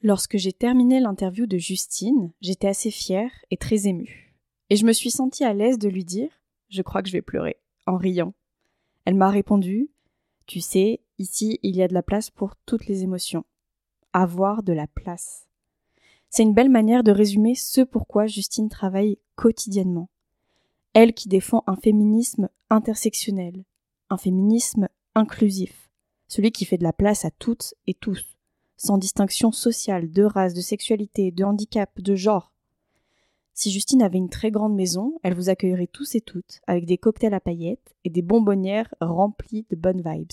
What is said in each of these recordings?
Lorsque j'ai terminé l'interview de Justine, j'étais assez fière et très émue. Et je me suis sentie à l'aise de lui dire Je crois que je vais pleurer, en riant. Elle m'a répondu Tu sais, ici, il y a de la place pour toutes les émotions. Avoir de la place. C'est une belle manière de résumer ce pourquoi Justine travaille quotidiennement. Elle qui défend un féminisme intersectionnel, un féminisme inclusif, celui qui fait de la place à toutes et tous sans distinction sociale, de race, de sexualité, de handicap, de genre. Si Justine avait une très grande maison, elle vous accueillerait tous et toutes avec des cocktails à paillettes et des bonbonnières remplies de bonnes vibes.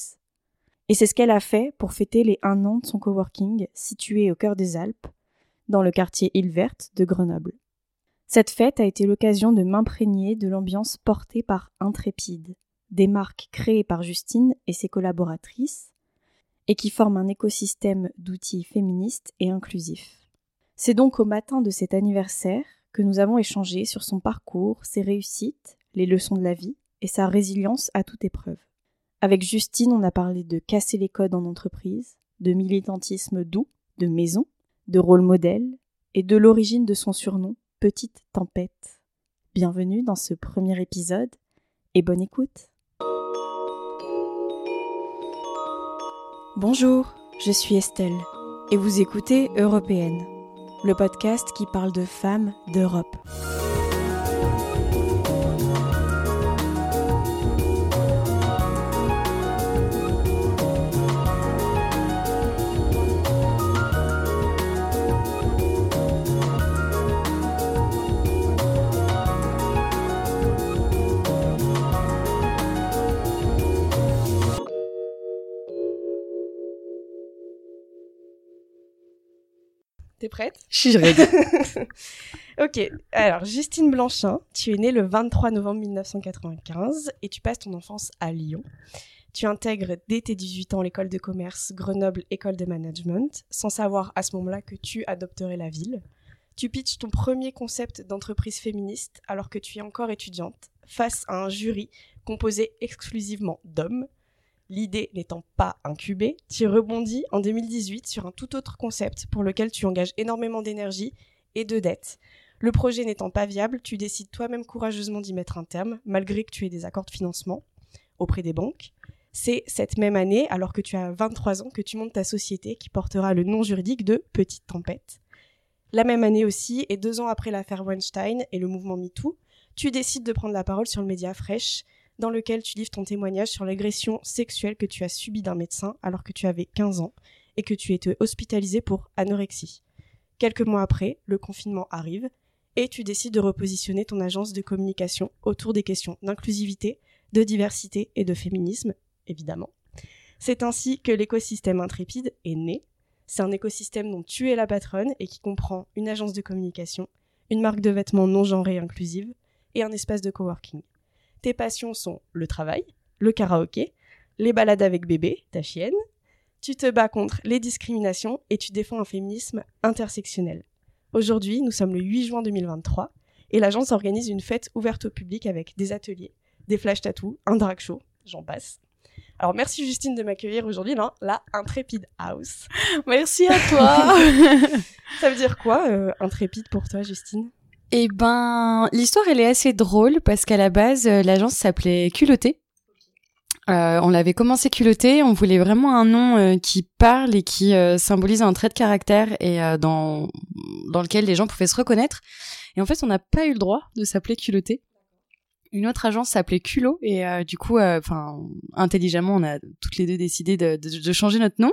Et c'est ce qu'elle a fait pour fêter les un an de son coworking situé au cœur des Alpes, dans le quartier Île Verte de Grenoble. Cette fête a été l'occasion de m'imprégner de l'ambiance portée par Intrépide, des marques créées par Justine et ses collaboratrices, et qui forment un écosystème d'outils féministes et inclusifs. C'est donc au matin de cet anniversaire que nous avons échangé sur son parcours, ses réussites, les leçons de la vie et sa résilience à toute épreuve. Avec Justine, on a parlé de casser les codes en entreprise, de militantisme doux, de maison, de rôle modèle et de l'origine de son surnom, Petite Tempête. Bienvenue dans ce premier épisode et bonne écoute. Bonjour, je suis Estelle et vous écoutez Européenne, le podcast qui parle de femmes d'Europe. T'es prête? Je suis ready. ok, alors Justine Blanchin, tu es née le 23 novembre 1995 et tu passes ton enfance à Lyon. Tu intègres dès tes 18 ans l'école de commerce Grenoble École de Management, sans savoir à ce moment-là que tu adopterais la ville. Tu pitches ton premier concept d'entreprise féministe alors que tu es encore étudiante, face à un jury composé exclusivement d'hommes, L'idée n'étant pas incubée, tu rebondis en 2018 sur un tout autre concept pour lequel tu engages énormément d'énergie et de dettes. Le projet n'étant pas viable, tu décides toi-même courageusement d'y mettre un terme, malgré que tu aies des accords de financement auprès des banques. C'est cette même année, alors que tu as 23 ans, que tu montes ta société qui portera le nom juridique de Petite Tempête. La même année aussi, et deux ans après l'affaire Weinstein et le mouvement MeToo, tu décides de prendre la parole sur le média Fresh dans lequel tu livres ton témoignage sur l'agression sexuelle que tu as subie d'un médecin alors que tu avais 15 ans et que tu étais hospitalisé pour anorexie. Quelques mois après, le confinement arrive et tu décides de repositionner ton agence de communication autour des questions d'inclusivité, de diversité et de féminisme, évidemment. C'est ainsi que l'écosystème Intrépide est né. C'est un écosystème dont tu es la patronne et qui comprend une agence de communication, une marque de vêtements non genrée inclusive et un espace de coworking. Tes passions sont le travail, le karaoké, les balades avec bébé, ta chienne. Tu te bats contre les discriminations et tu défends un féminisme intersectionnel. Aujourd'hui, nous sommes le 8 juin 2023 et l'agence organise une fête ouverte au public avec des ateliers, des flash tattoos, un drag show, j'en passe. Alors merci Justine de m'accueillir aujourd'hui dans la Intrépide House. Merci à toi. Ça veut dire quoi euh, Intrépide pour toi Justine? Eh ben, l'histoire elle est assez drôle parce qu'à la base euh, l'agence s'appelait Culotté. Euh, on l'avait commencé culotté, on voulait vraiment un nom euh, qui parle et qui symbolise un trait de caractère et dans dans lequel les gens pouvaient se reconnaître. Et en fait, on n'a pas eu le droit de s'appeler culotté. Une autre agence s'appelait Culot et du coup, enfin intelligemment, on a toutes les deux décidé de, changer notre nom.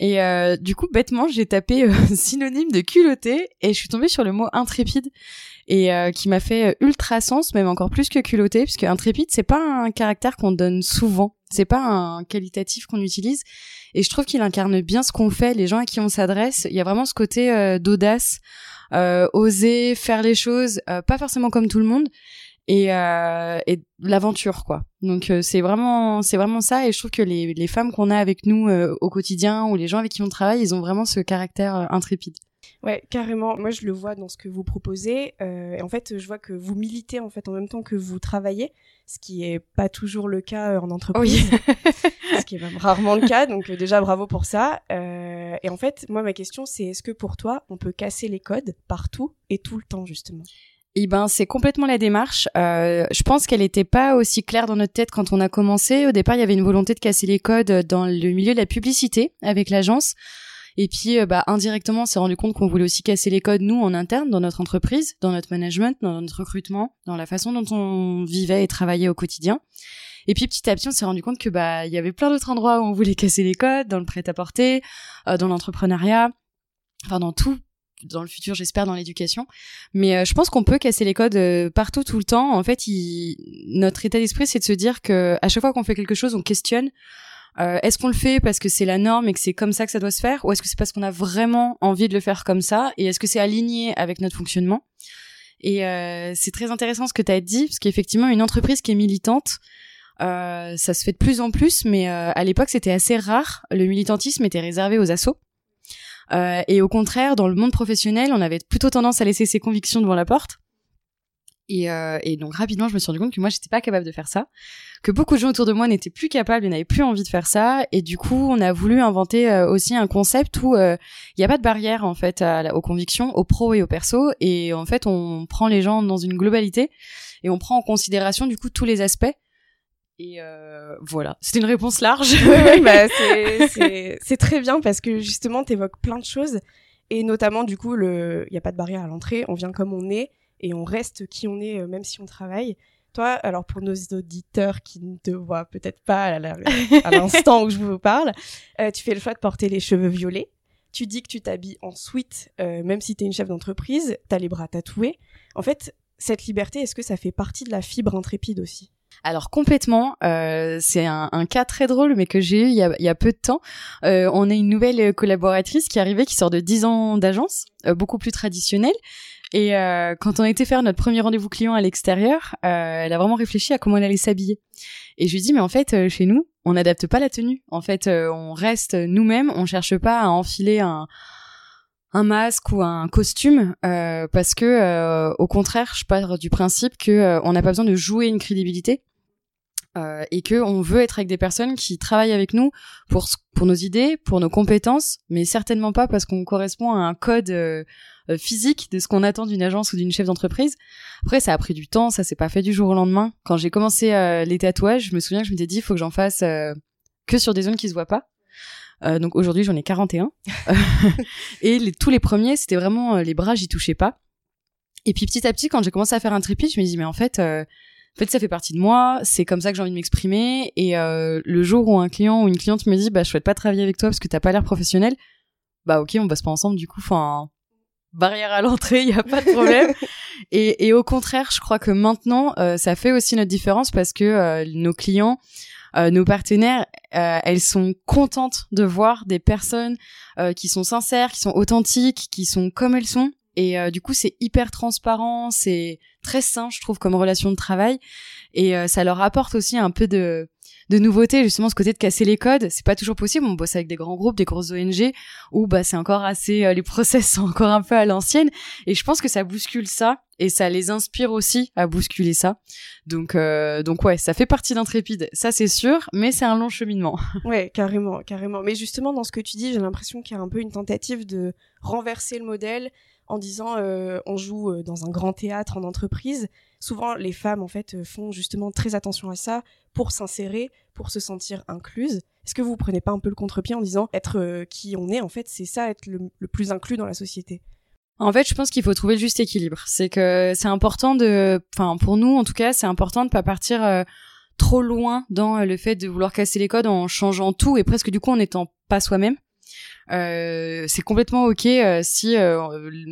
Et euh, du coup, bêtement, j'ai tapé euh, synonyme de culotté et je suis tombée sur le mot intrépide et euh, qui m'a fait ultra sens, même encore plus que culotté, puisque intrépide, c'est pas un caractère qu'on donne souvent, c'est pas un qualitatif qu'on utilise. Et je trouve qu'il incarne bien ce qu'on fait, les gens à qui on s'adresse. Il y a vraiment ce côté d'audace, oser faire les choses, pas forcément comme tout le monde, et, euh, et l'aventure quoi. Donc euh, c'est vraiment c'est vraiment ça et je trouve que les, les femmes qu'on a avec nous euh, au quotidien ou les gens avec qui on travaille, ils ont vraiment ce caractère intrépide. Ouais, carrément. Moi, je le vois dans ce que vous proposez. Et en fait, je vois que vous militez en fait en même temps que vous travaillez, ce qui est pas toujours le cas en entreprise, ce qui est même rarement le cas. Donc déjà, bravo pour ça. Et en fait, moi, ma question, c'est est-ce que pour toi, on peut casser les codes partout et tout le temps justement? Eh ben, c'est complètement la démarche. Euh, je pense qu'elle n'était pas aussi claire dans notre tête quand on a commencé. Au départ, il y avait une volonté de casser les codes dans le milieu de la publicité avec l'agence. Et puis, euh, bah, indirectement, on s'est rendu compte qu'on voulait aussi casser les codes, nous, en interne, dans notre entreprise, dans notre management, dans notre recrutement, dans la façon dont on vivait et travaillait au quotidien. Et puis petit à petit, on s'est rendu compte que bah il y avait plein d'autres endroits où on voulait casser les codes, dans le prêt-à-porter, euh, dans l'entrepreneuriat, enfin dans tout, dans le futur, j'espère, dans l'éducation. Mais euh, je pense qu'on peut casser les codes partout, tout le temps. En fait, il... notre état d'esprit, c'est de se dire que à chaque fois qu'on fait quelque chose, on questionne. Euh, est-ce qu'on le fait parce que c'est la norme et que c'est comme ça que ça doit se faire, ou est-ce que c'est parce qu'on a vraiment envie de le faire comme ça, et est-ce que c'est aligné avec notre fonctionnement? Et euh, c'est très intéressant ce que tu as dit, parce qu'effectivement, une entreprise qui est militante, euh, ça se fait de plus en plus, mais à l'époque, c'était assez rare. Le militantisme était réservé aux assos. Et au contraire, dans le monde professionnel, on avait plutôt tendance à laisser ses convictions devant la porte. Euh, et, donc rapidement, je me suis rendu compte que moi, j'étais pas capable de faire ça, que beaucoup de gens autour de moi n'étaient plus capables et n'avaient plus envie de faire ça. Et du coup, on a voulu inventer euh, aussi un concept où euh, il n'y a pas de barrière en fait aux convictions, aux pros et aux persos. Et en fait, on prend les gens dans une globalité et on prend en considération du coup tous les aspects. Et voilà, c'était une réponse large. oui, bah, c'est très bien parce que justement, tu évoques plein de choses. Et notamment, du coup, il n'y a pas de barrière à l'entrée, on vient comme on est et on reste qui on est euh, même si on travaille. Toi, alors pour nos auditeurs qui ne te voient peut-être pas à l'instant où je vous parle, euh, tu fais le choix de porter les cheveux violets. Tu dis que tu t'habilles en euh, même si tu es une chef d'entreprise, tu as les bras tatoués. En fait, cette liberté, est-ce que ça fait partie de la fibre intrépide aussi? Alors complètement, euh, c'est un, un, cas très drôle, mais que j'ai eu il y, a, il y a, peu de temps. Euh, on a une nouvelle collaboratrice qui est arrivée, qui sort de 10 ans d'agence, euh, beaucoup plus traditionnelle, et euh, quand on a été faire notre premier rendez-vous client à l'extérieur, euh, elle a vraiment réfléchi à comment elle allait s'habiller. Et je lui dis mais en fait euh, chez nous, on n'adapte pas la tenue. En fait, on reste nous-mêmes, on cherche pas à enfiler un un masque ou un costume euh, parce que au contraire, je pars du principe que on n'a pas besoin de jouer une crédibilité. et que on veut être avec des personnes qui travaillent avec nous pour pour nos idées, pour nos compétences, mais certainement pas parce qu'on correspond à un code euh, physique de ce qu'on attend d'une agence ou d'une chef d'entreprise. Après, ça a pris du temps, ça s'est pas fait du jour au lendemain. Quand j'ai commencé euh, les tatouages, je me souviens que je m'étais dit, faut que j'en fasse euh, que sur des zones qui se voient pas. Donc aujourd'hui, j'en ai 41. et les, tous les premiers, c'était vraiment les bras, j'y touchais pas. Et puis petit à petit, quand j'ai commencé à faire un trépied, je me dis mais en fait, en fait, ça fait partie de moi. C'est comme ça que j'ai envie de m'exprimer. Et le jour où un client ou une cliente me dit bah je souhaite pas travailler avec toi parce que t'as pas l'air professionnel, bah ok, on bosse pas ensemble du coup. Enfin, barrière à l'entrée, il n'y a pas de problème. et, et, au contraire, je crois que maintenant, euh, ça fait aussi notre différence parce que euh, nos clients, euh, nos partenaires, elles sont contentes de voir des personnes qui sont sincères, qui sont authentiques, qui sont comme elles sont. Et du coup, c'est hyper transparent, c'est très sain, je trouve, comme relation de travail. Et ça leur apporte aussi un peu de de nouveautés, justement ce côté de casser les codes, c'est pas toujours possible. On bosse avec des grands groupes, des grosses ONG, où bah c'est encore assez, euh, les process sont encore un peu à l'ancienne. Et je pense que ça bouscule ça et ça les inspire aussi à bousculer ça. Donc euh, donc ouais, ça fait partie d'Intrépide, ça c'est sûr, mais c'est un long cheminement. Ouais, carrément, carrément. Mais justement dans ce que tu dis, j'ai l'impression qu'il y a un peu une tentative de renverser le modèle en disant euh, on joue euh, dans un grand théâtre en entreprise. Souvent, les femmes en fait font justement très attention à ça pour s'insérer, pour se sentir incluses. Est-ce que vous prenez pas un peu le contre-pied en disant être qui on est en fait, c'est ça être le, plus inclus dans la société? En fait, je pense qu'il faut trouver le juste équilibre. C'est que c'est important de, enfin pour nous en tout cas, c'est important de pas partir trop loin dans le fait de vouloir casser les codes en changeant tout et presque du coup en n'étant pas soi-même. Euh, c'est complètement ok euh, si euh,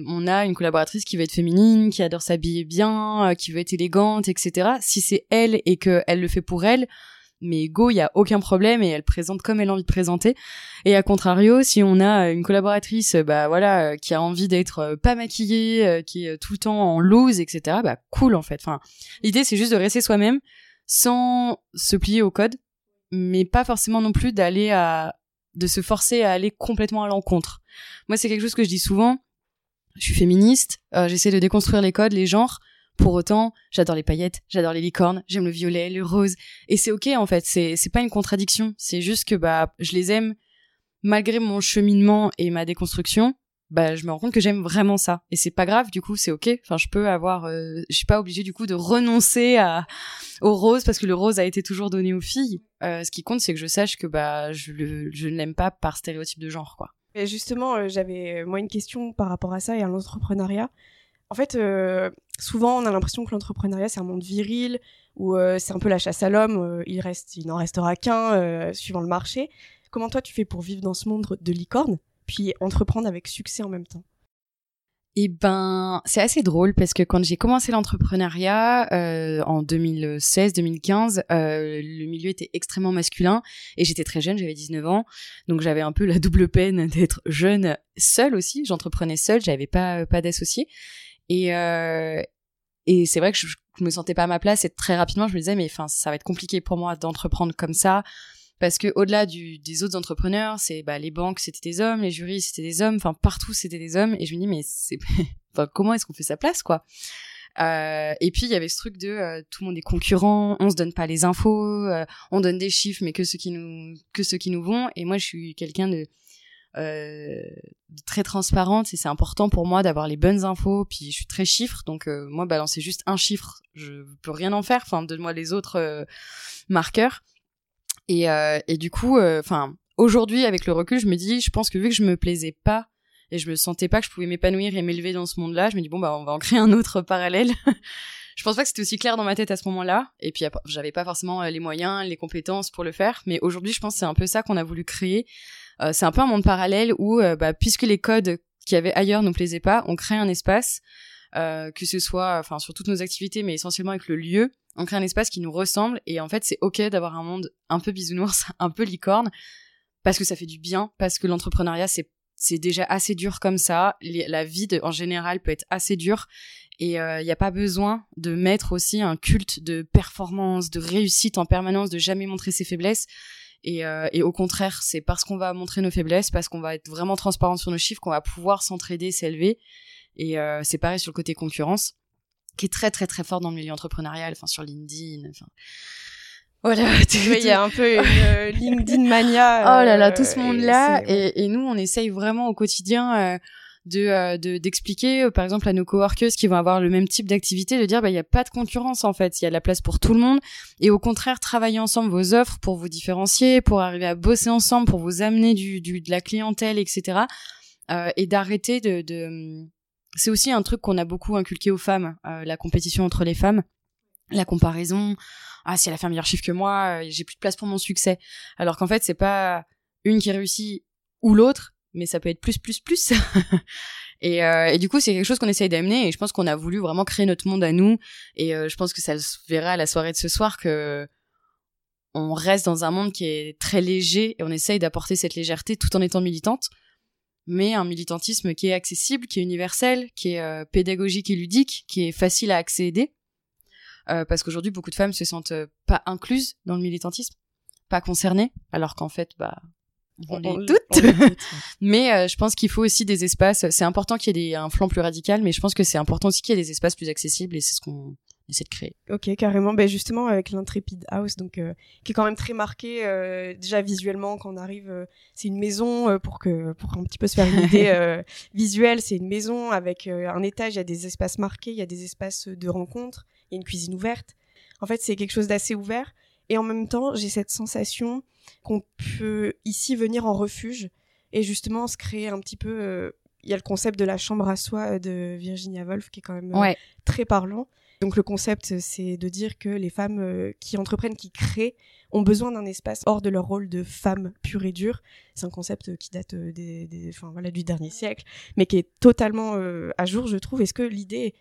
on a une collaboratrice qui veut être féminine, qui adore s'habiller bien, qui veut être élégante, etc. Si c'est elle et que elle le fait pour elle, mais go, il y a aucun problème et elle présente comme elle a envie de présenter. Et à contrario, si on a une collaboratrice, bah voilà, qui a envie d'être pas maquillée, qui est tout le temps en loose, etc. Bah cool en fait. Enfin, l'idée c'est juste de rester soi-même sans se plier au code, mais pas forcément non plus d'aller à de se forcer à aller complètement à l'encontre. Moi, c'est quelque chose que je dis souvent. je suis féministe, j'essaie de déconstruire les codes, les genres. Pour autant, j'adore les paillettes, j'adore les licornes, j'aime le violet, le rose, et c'est ok en fait. C'est c'est pas une contradiction. C'est juste que bah je les aime malgré mon cheminement et ma déconstruction bah je me rends compte que j'aime vraiment ça. Et c'est pas grave du coup c'est ok. Enfin je peux avoir euh, je suis pas obligée du coup de renoncer à au rose parce que le rose a été toujours donné aux filles. Euh, ce qui compte c'est que je sache que bah je je ne l'aime pas par stéréotype de genre quoi. Et justement euh, j'avais moi une question par rapport à ça et à l'entrepreneuriat en fait souvent on a l'impression que l'entrepreneuriat c'est un monde viril où c'est un peu la chasse à l'homme il reste il n'en restera qu'un suivant le marché comment toi tu fais pour vivre dans ce monde de licorne puis entreprendre avec succès en même temps? Eh ben, c'est assez drôle parce que quand j'ai commencé l'entrepreneuriat euh, en 2016-2015, euh, le milieu était extrêmement masculin et j'étais très jeune, j'avais 19 ans, donc j'avais un peu la double peine d'être jeune, seule aussi. J'entreprenais seule, j'avais pas pas d'associé et euh, et c'est vrai que je, je, me sentais pas à ma place et très rapidement je me disais mais enfin ça va être compliqué pour moi d'entreprendre comme ça. Parce que au-delà du, des autres entrepreneurs, c'est bah, les banques c'était des hommes, les jurys c'était des hommes, enfin partout c'était des hommes, et je me dis mais c'est, enfin comment est-ce qu'on fait sa place quoi? Euh, et puis il y avait ce truc de euh, tout le monde est concurrent, on se donne pas les infos, euh, on donne des chiffres mais que ceux qui nous que ceux qui nous vont. Et moi je suis quelqu'un de, euh, très transparente et c'est important pour moi d'avoir les bonnes infos. Puis je suis très chiffre donc moi balancer juste un chiffre, je peux rien en faire. Enfin donne-moi les autres marqueurs. Et, euh, et du coup, euh, enfin, aujourd'hui, avec le recul, je me dis, je pense que vu que je me plaisais pas et je me sentais pas que je pouvais m'épanouir et m'élever dans ce monde-là, je me dis bon bah on va en créer un autre parallèle. je pense pas que c'était aussi clair dans ma tête à ce moment-là. Et puis j'avais pas forcément euh, les moyens, les compétences pour le faire. Mais aujourd'hui, je pense que c'est un peu ça qu'on a voulu créer. Euh, c'est un peu un monde parallèle où, euh, bah, puisque les codes qu'il y avait ailleurs nous plaisaient pas, on crée un espace, euh, que ce soit, enfin, sur toutes nos activités, mais essentiellement avec le lieu, on crée un espace qui nous ressemble et en fait c'est ok d'avoir un monde un peu bisounours, un peu licorne parce que ça fait du bien, parce que l'entrepreneuriat c'est c'est déjà assez dur comme ça, la vie en général peut être assez dure et il n'y a pas besoin de mettre aussi un culte de performance, de réussite en permanence, de jamais montrer ses faiblesses. Et, euh, et au contraire, c'est parce qu'on va montrer nos faiblesses, parce qu'on va être vraiment transparent sur nos chiffres, qu'on va pouvoir s'entraider, s'élever. Et euh, c'est pareil sur le côté concurrence qui est très très très fort dans le milieu entrepreneurial, enfin sur LinkedIn, enfin voilà, il y a un peu une euh, LinkedIn mania. oh là là, tout ce euh, monde-là, et, et, nous on essaye vraiment au quotidien euh, de d'expliquer, par exemple à nos coworkers qui vont avoir le même type d'activité, de dire bah il y a pas de concurrence en fait, il y a de la place pour tout le monde, et au contraire travailler ensemble vos offres pour vous différencier, pour arriver à bosser ensemble, pour vous amener du, du de la clientèle, etc. et d'arrêter de, de c'est aussi un truc qu'on a beaucoup inculqué aux femmes, euh, la compétition entre les femmes, la comparaison. Ah, si elle a fait un meilleur chiffre que moi, euh, j'ai plus de place pour mon succès. Alors qu'en fait, c'est pas une qui réussit ou l'autre, mais ça peut être plus, plus, plus. et, euh, et, du coup, c'est quelque chose qu'on essaye d'amener et je pense qu'on a voulu vraiment créer notre monde à nous. Et je pense que ça se verra à la soirée de ce soir que on reste dans un monde qui est très léger et on essaye d'apporter cette légèreté tout en étant militante mais un militantisme qui est accessible, qui est universel, qui est euh, pédagogique et ludique, qui est facile à accéder. Euh, parce qu'aujourd'hui, beaucoup de femmes se sentent euh, pas incluses dans le militantisme, pas concernées, alors qu'en fait, bah, on, les doute. mais je pense qu'il faut aussi des espaces. C'est important qu'il y ait un flanc plus radical, mais je pense que c'est important aussi qu'il y ait des espaces plus accessibles, et c'est ce qu'on essaie de créer. Ok, carrément. Ben justement avec l'Intrepid House, donc euh, qui est quand même très marqué euh, déjà visuellement quand on arrive. Euh, c'est une maison pour que pour un petit peu se faire une idée visuelle. C'est une maison avec un étage. Il y a des espaces marqués, il y a des espaces de rencontre, il y a une cuisine ouverte. En fait, c'est quelque chose d'assez ouvert. Et en même temps, j'ai cette sensation qu'on peut ici venir en refuge et justement se créer un petit peu. Il y a le concept de la chambre à soi de Virginia Woolf qui est quand même très parlant. Donc le concept, c'est de dire que les femmes euh, qui entreprennent, qui créent, ont besoin d'un espace hors de leur rôle de femme pure et dure. C'est un concept qui date euh, des, enfin, voilà, du dernier siècle, mais qui est totalement euh, à jour, je trouve. Est-ce que l'idée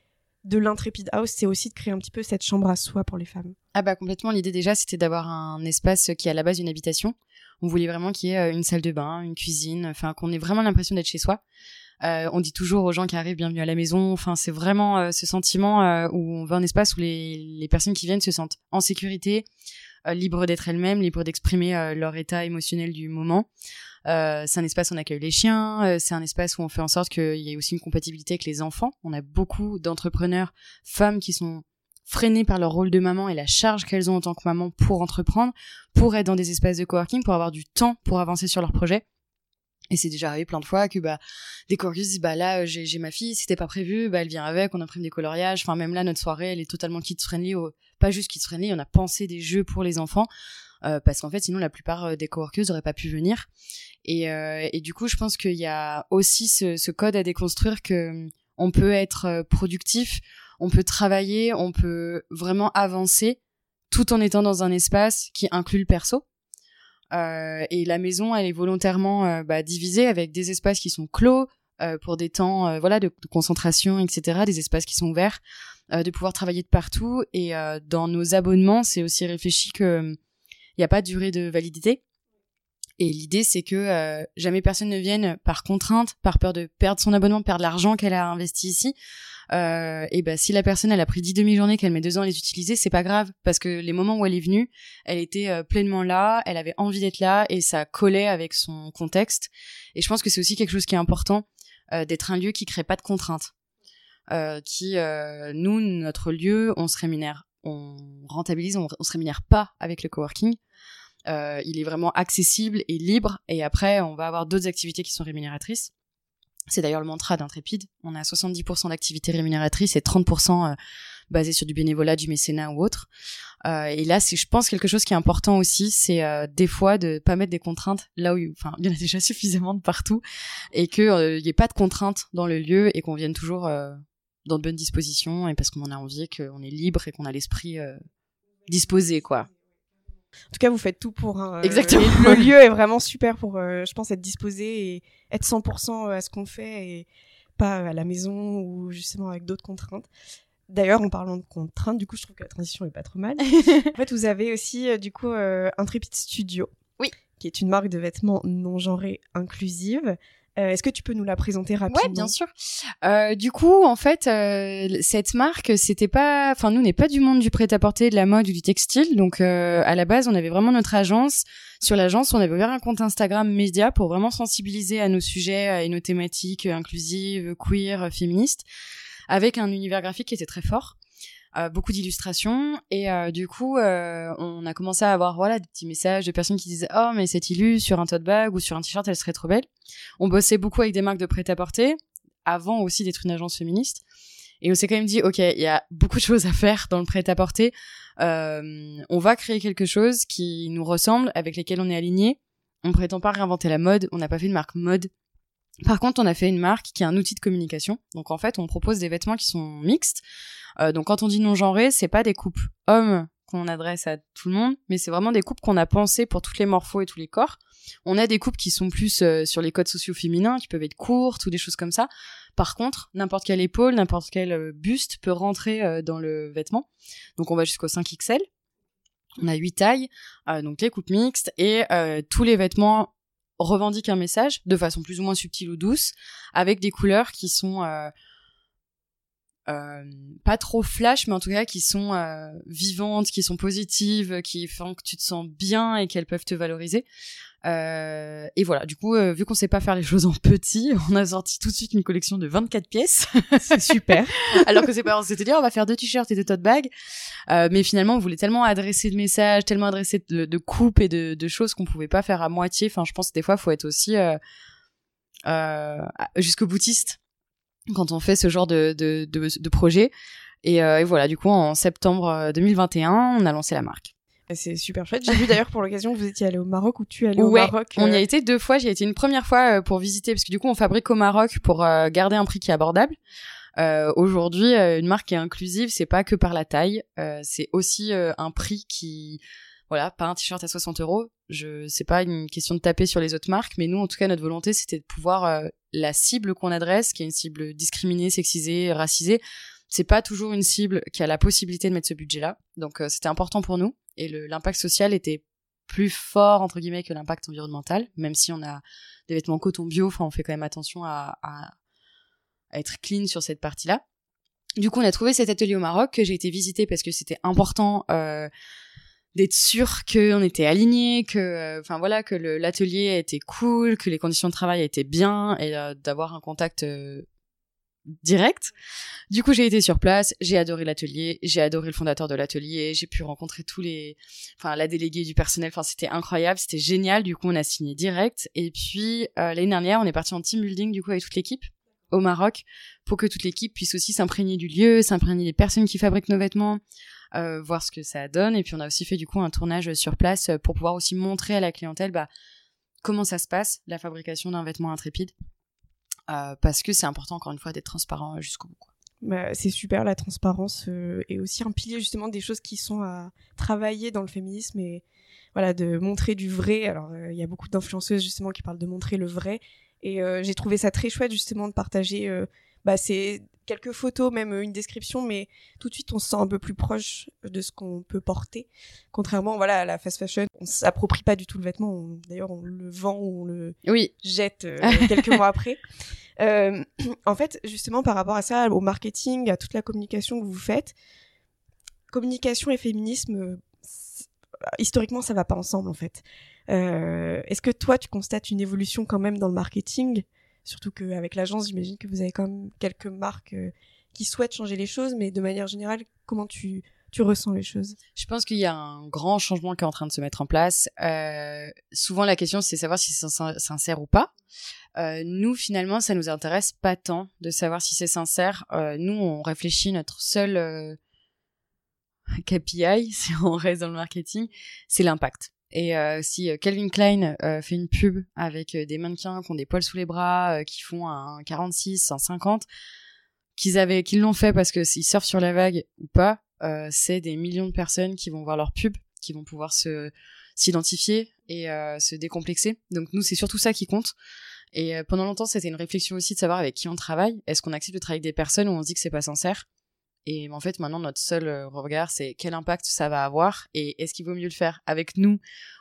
de l'Intrepid House, c'est aussi de créer un petit peu cette chambre à soi pour les femmes Ah bah complètement. L'idée déjà, c'était d'avoir un espace qui est à la base une habitation. On voulait vraiment qu'il y ait une salle de bain, une cuisine, enfin qu'on ait vraiment l'impression d'être chez soi. Euh, on dit toujours aux gens qui arrivent bienvenue à la maison. Enfin, c'est vraiment euh, ce sentiment euh, où on veut un espace où les, les personnes qui viennent se sentent en sécurité, libres d'être elles-mêmes, libres d'exprimer leur état émotionnel du moment. Euh, c'est un espace où on accueille les chiens. Euh, c'est un espace où on fait en sorte qu'il y ait aussi une compatibilité avec les enfants. On a beaucoup d'entrepreneurs femmes qui sont freinées par leur rôle de maman et la charge qu'elles ont en tant que maman pour entreprendre, pour être dans des espaces de coworking, pour avoir du temps pour avancer sur leurs projets. Et c'est déjà arrivé plein de fois que bah des coworkers disent bah là j'ai ma fille, c'était pas prévu, bah elle vient avec, on imprime des coloriages. Enfin même là notre soirée elle est totalement kids friendly, pas juste kids friendly, on a pensé des jeux pour les enfants. Euh, parce qu'en fait sinon la plupart euh, des coworkers n'auraient pas pu venir et, euh, et du coup je pense qu'il y a aussi ce, code à déconstruire que on peut être productif on peut travailler on peut vraiment avancer tout en étant dans un espace qui inclut le perso et la maison, elle est volontairement bah, divisée avec des espaces qui sont clos pour des temps, voilà, de, concentration, etc. Des espaces qui sont ouverts, de pouvoir travailler de partout. Et dans nos abonnements, c'est aussi réfléchi que il n'y a pas de durée de validité. Et l'idée, c'est que jamais personne ne vienne par contrainte, par peur de perdre son abonnement, perdre l'argent qu'elle a investi ici. Euh, et ben si la personne elle a pris 10 demi-journées qu'elle met deux ans à les utiliser, c'est pas grave parce que les moments où elle est venue, elle était euh, pleinement là, elle avait envie d'être là et ça collait avec son contexte. Et je pense que c'est aussi quelque chose qui est important euh, d'être un lieu qui crée pas de contraintes, qui nous notre lieu, on se rémunère, on rentabilise, on, on se rémunère pas avec le coworking. Euh, il est vraiment accessible et libre. Et après, on va avoir d'autres activités qui sont rémunératrices. C'est d'ailleurs le mantra d'Intrépide. On a 70% d'activités rémunératrices et 30% euh, basées sur du bénévolat, du mécénat ou autre. Euh, et là, c'est, je pense, quelque chose qui est important aussi, c'est des fois de pas mettre des contraintes là où, enfin, il y en a déjà suffisamment de partout, et qu'il n'y ait pas de contraintes dans le lieu et qu'on vienne toujours dans de bonnes dispositions et parce qu'on en a envie, qu'on est libre et qu'on a l'esprit disposé, quoi. En tout cas, vous faites tout pour. Hein, Exactement. le lieu est vraiment super pour, euh, je pense, être disposé et être 100% à ce qu'on fait et pas à la maison ou justement avec d'autres contraintes. D'ailleurs, en parlant de contraintes, du coup, je trouve que la transition est pas trop mal. en fait, vous avez aussi, euh, du coup, euh, Intrepid Studio. Oui. Qui est une marque de vêtements non genrés inclusive. Euh, est-ce que tu peux nous la présenter rapidement? Ouais, bien sûr. Euh, du coup, en fait, euh, cette marque, c'était pas, enfin, nous, n'est pas du monde du prêt-à-porter, de la mode ou du textile. Donc, à la base, on avait vraiment notre agence. Sur l'agence, on avait ouvert un compte Instagram média pour vraiment sensibiliser à nos sujets et nos thématiques inclusives, queer, féministes, avec un univers graphique qui était très fort. Euh, beaucoup d'illustrations. Et euh, du coup euh, on a commencé à avoir voilà des petits messages de personnes qui disaient oh mais cette illu sur un tote bag ou sur un t-shirt elle serait trop belle. On bossait beaucoup avec des marques de prêt-à-porter avant aussi d'être une agence féministe. Et on s'est quand même dit ok il y a beaucoup de choses à faire dans le prêt-à-porter. On va créer quelque chose qui nous ressemble avec lesquels on est aligné. On prétend pas réinventer la mode on n'a pas fait une marque mode par contre, on a fait une marque qui est un outil de communication. Donc en fait, on propose des vêtements qui sont mixtes. Euh, donc quand on dit non genré, c'est pas des coupes hommes qu'on adresse à tout le monde, mais c'est vraiment des coupes qu'on a pensées pour toutes les morphos et tous les corps. On a des coupes qui sont plus euh, sur les codes sociaux féminins, qui peuvent être courtes ou des choses comme ça. Par contre, n'importe quelle épaule, n'importe quel euh, buste peut rentrer dans le vêtement. Donc on va jusqu'au 5XL. On a 8 tailles, donc les coupes mixtes et tous les vêtements revendiquent un message de façon plus ou moins subtile ou douce, avec des couleurs qui sont euh, pas trop flash, mais en tout cas qui sont euh, vivantes, qui sont positives, qui font que tu te sens bien et qu'elles peuvent te valoriser. Euh, et voilà, du coup, euh, vu qu'on sait pas faire les choses en petit, on a sorti tout de suite une collection de 24 pièces. C'est super. Alors que c'est pas, on s'était dit, on va faire deux t-shirts et deux tote bags. Euh, mais finalement, on voulait tellement adresser de messages, tellement adresser de, de coupes et de, de, choses qu'on pouvait pas faire à moitié. Enfin, je pense que des fois, faut être aussi jusqu'au boutiste quand on fait ce genre de, de, de, projet. Et, et, voilà, du coup, en septembre 2021, euh, on a lancé la marque. C'est super chouette. J'ai vu d'ailleurs pour l'occasion que vous étiez allé au Maroc ou tu es allé au Maroc. On y a euh été deux fois. J'ai été une première fois pour visiter parce que du coup on fabrique au Maroc pour garder un prix qui est abordable. Euh, Aujourd'hui, une marque qui est inclusive, c'est pas que par la taille, euh, c'est aussi un prix qui voilà, pas un t-shirt à 60 euros. Je, c'est pas une question de taper sur les autres marques, mais nous, en tout cas, notre volonté, c'était de pouvoir euh, la cible qu'on adresse, qui est une cible discriminée, sexisée, racisée. C'est pas toujours une cible qui a la possibilité de mettre ce budget-là. Donc, euh, c'était important pour nous. Et l'impact social était plus fort entre guillemets que l'impact environnemental, même si on a des vêtements coton bio. Enfin, on fait quand même attention à, à, à être clean sur cette partie-là. Du coup, on a trouvé cet atelier au Maroc que j'ai été visiter parce que c'était important. Euh, d'être sûr qu'on était aligné, que, enfin voilà, que l'atelier était cool, que les conditions de travail étaient bien et d'avoir un contact direct. Du coup, j'ai été sur place, j'ai adoré l'atelier, j'ai adoré le fondateur de l'atelier, j'ai pu rencontrer tous les, enfin la déléguée du personnel, enfin c'était incroyable, c'était génial. Du coup, on a signé direct. Et puis euh, l'année dernière, on est parti en team building du coup avec toute l'équipe au Maroc pour que toute l'équipe puisse aussi s'imprégner du lieu, s'imprégner des personnes qui fabriquent nos vêtements, euh, voir ce que ça donne. Et puis on a aussi fait du coup un tournage sur place pour pouvoir aussi montrer à la clientèle bah, comment ça se passe la fabrication d'un vêtement intrépide. Euh, parce que c'est important encore une fois d'être transparent jusqu'au bout. Bah, c'est super la transparence euh, et aussi un pilier justement des choses qui sont à travailler dans le féminisme et voilà de montrer du vrai. Alors euh, il y a beaucoup d'influenceuses justement qui parlent de montrer le vrai et j'ai trouvé ça très chouette justement de partager bah, c'est quelques photos, même une description, mais tout de suite on se sent un peu plus proche de ce qu'on peut porter. Contrairement voilà, à la fast fashion, on s'approprie pas du tout le vêtement, d'ailleurs on le vend ou on le oui. jette euh, quelques mois après. Euh, en fait, justement par rapport à ça, au marketing, à toute la communication que vous faites, communication et féminisme, historiquement ça va pas ensemble en fait. Euh, est-ce que toi tu constates une évolution quand même dans le marketing? Surtout qu'avec l'agence, j'imagine que vous avez quand même quelques marques euh, qui souhaitent changer les choses, mais de manière générale, comment tu, tu ressens les choses? Je pense qu'il y a un grand changement qui est en train de se mettre en place. Euh, souvent, la question, c'est savoir si c'est sincère ou pas. Euh, nous, finalement, ça nous intéresse pas tant de savoir si c'est sincère. Euh, nous, on réfléchit notre seul euh, KPI, si on reste dans le marketing, c'est l'impact. Et euh, si euh, Calvin Klein euh, fait une pub avec des mannequins qui ont des poils sous les bras, qui font un 46, un 50, qu'ils avaient, qu'ils l'ont fait parce que s'ils surfent sur la vague ou pas, c'est des millions de personnes qui vont voir leur pub, qui vont pouvoir se s'identifier et se décomplexer. Donc nous, c'est surtout ça qui compte. Et pendant longtemps, c'était une réflexion aussi de savoir avec qui on travaille. Est-ce qu'on accepte de travailler avec des personnes où on se dit que c'est pas sincère? Et en fait, maintenant, notre seul euh, regard, c'est quel impact ça va avoir et est-ce qu'il vaut mieux le faire avec nous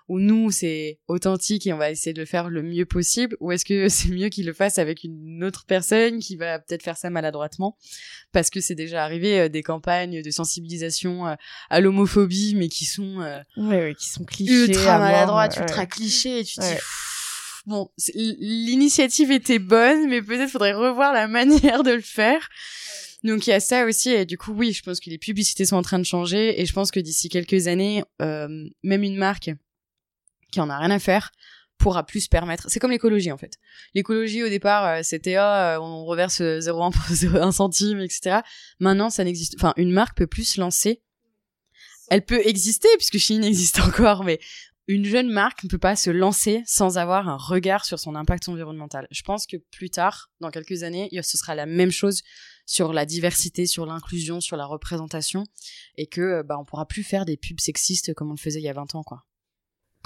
ou nous, c'est authentique et on va essayer de le faire le mieux possible ou est-ce que c'est mieux qu'il le fasse avec une autre personne qui va peut-être faire ça maladroitement? Parce que c'est déjà arrivé euh, des campagnes de sensibilisation euh, à l'homophobie mais qui sont qui sont clichés ultra maladroites, ultra clichés et tu te dis bon, l'initiative était bonne mais peut-être faudrait revoir la manière de le faire. Donc il y a ça aussi et du coup oui, je pense que les publicités sont en train de changer et je pense que d'ici quelques années, euh, même une marque qui en a rien à faire pourra plus se permettre. C'est comme l'écologie en fait. L'écologie au départ euh, c'était ah, on reverse 0,1 centime etc. Maintenant ça n'existe. Enfin une marque peut plus se lancer. Elle peut exister puisque Chine existe encore, mais une jeune marque ne peut pas se lancer sans avoir un regard sur son impact environnemental. Je pense que plus tard, dans quelques années, ce sera la même chose sur la diversité, sur l'inclusion, sur la représentation, et que euh, bah on pourra plus faire des pubs sexistes comme on le faisait il y a 20 ans, quoi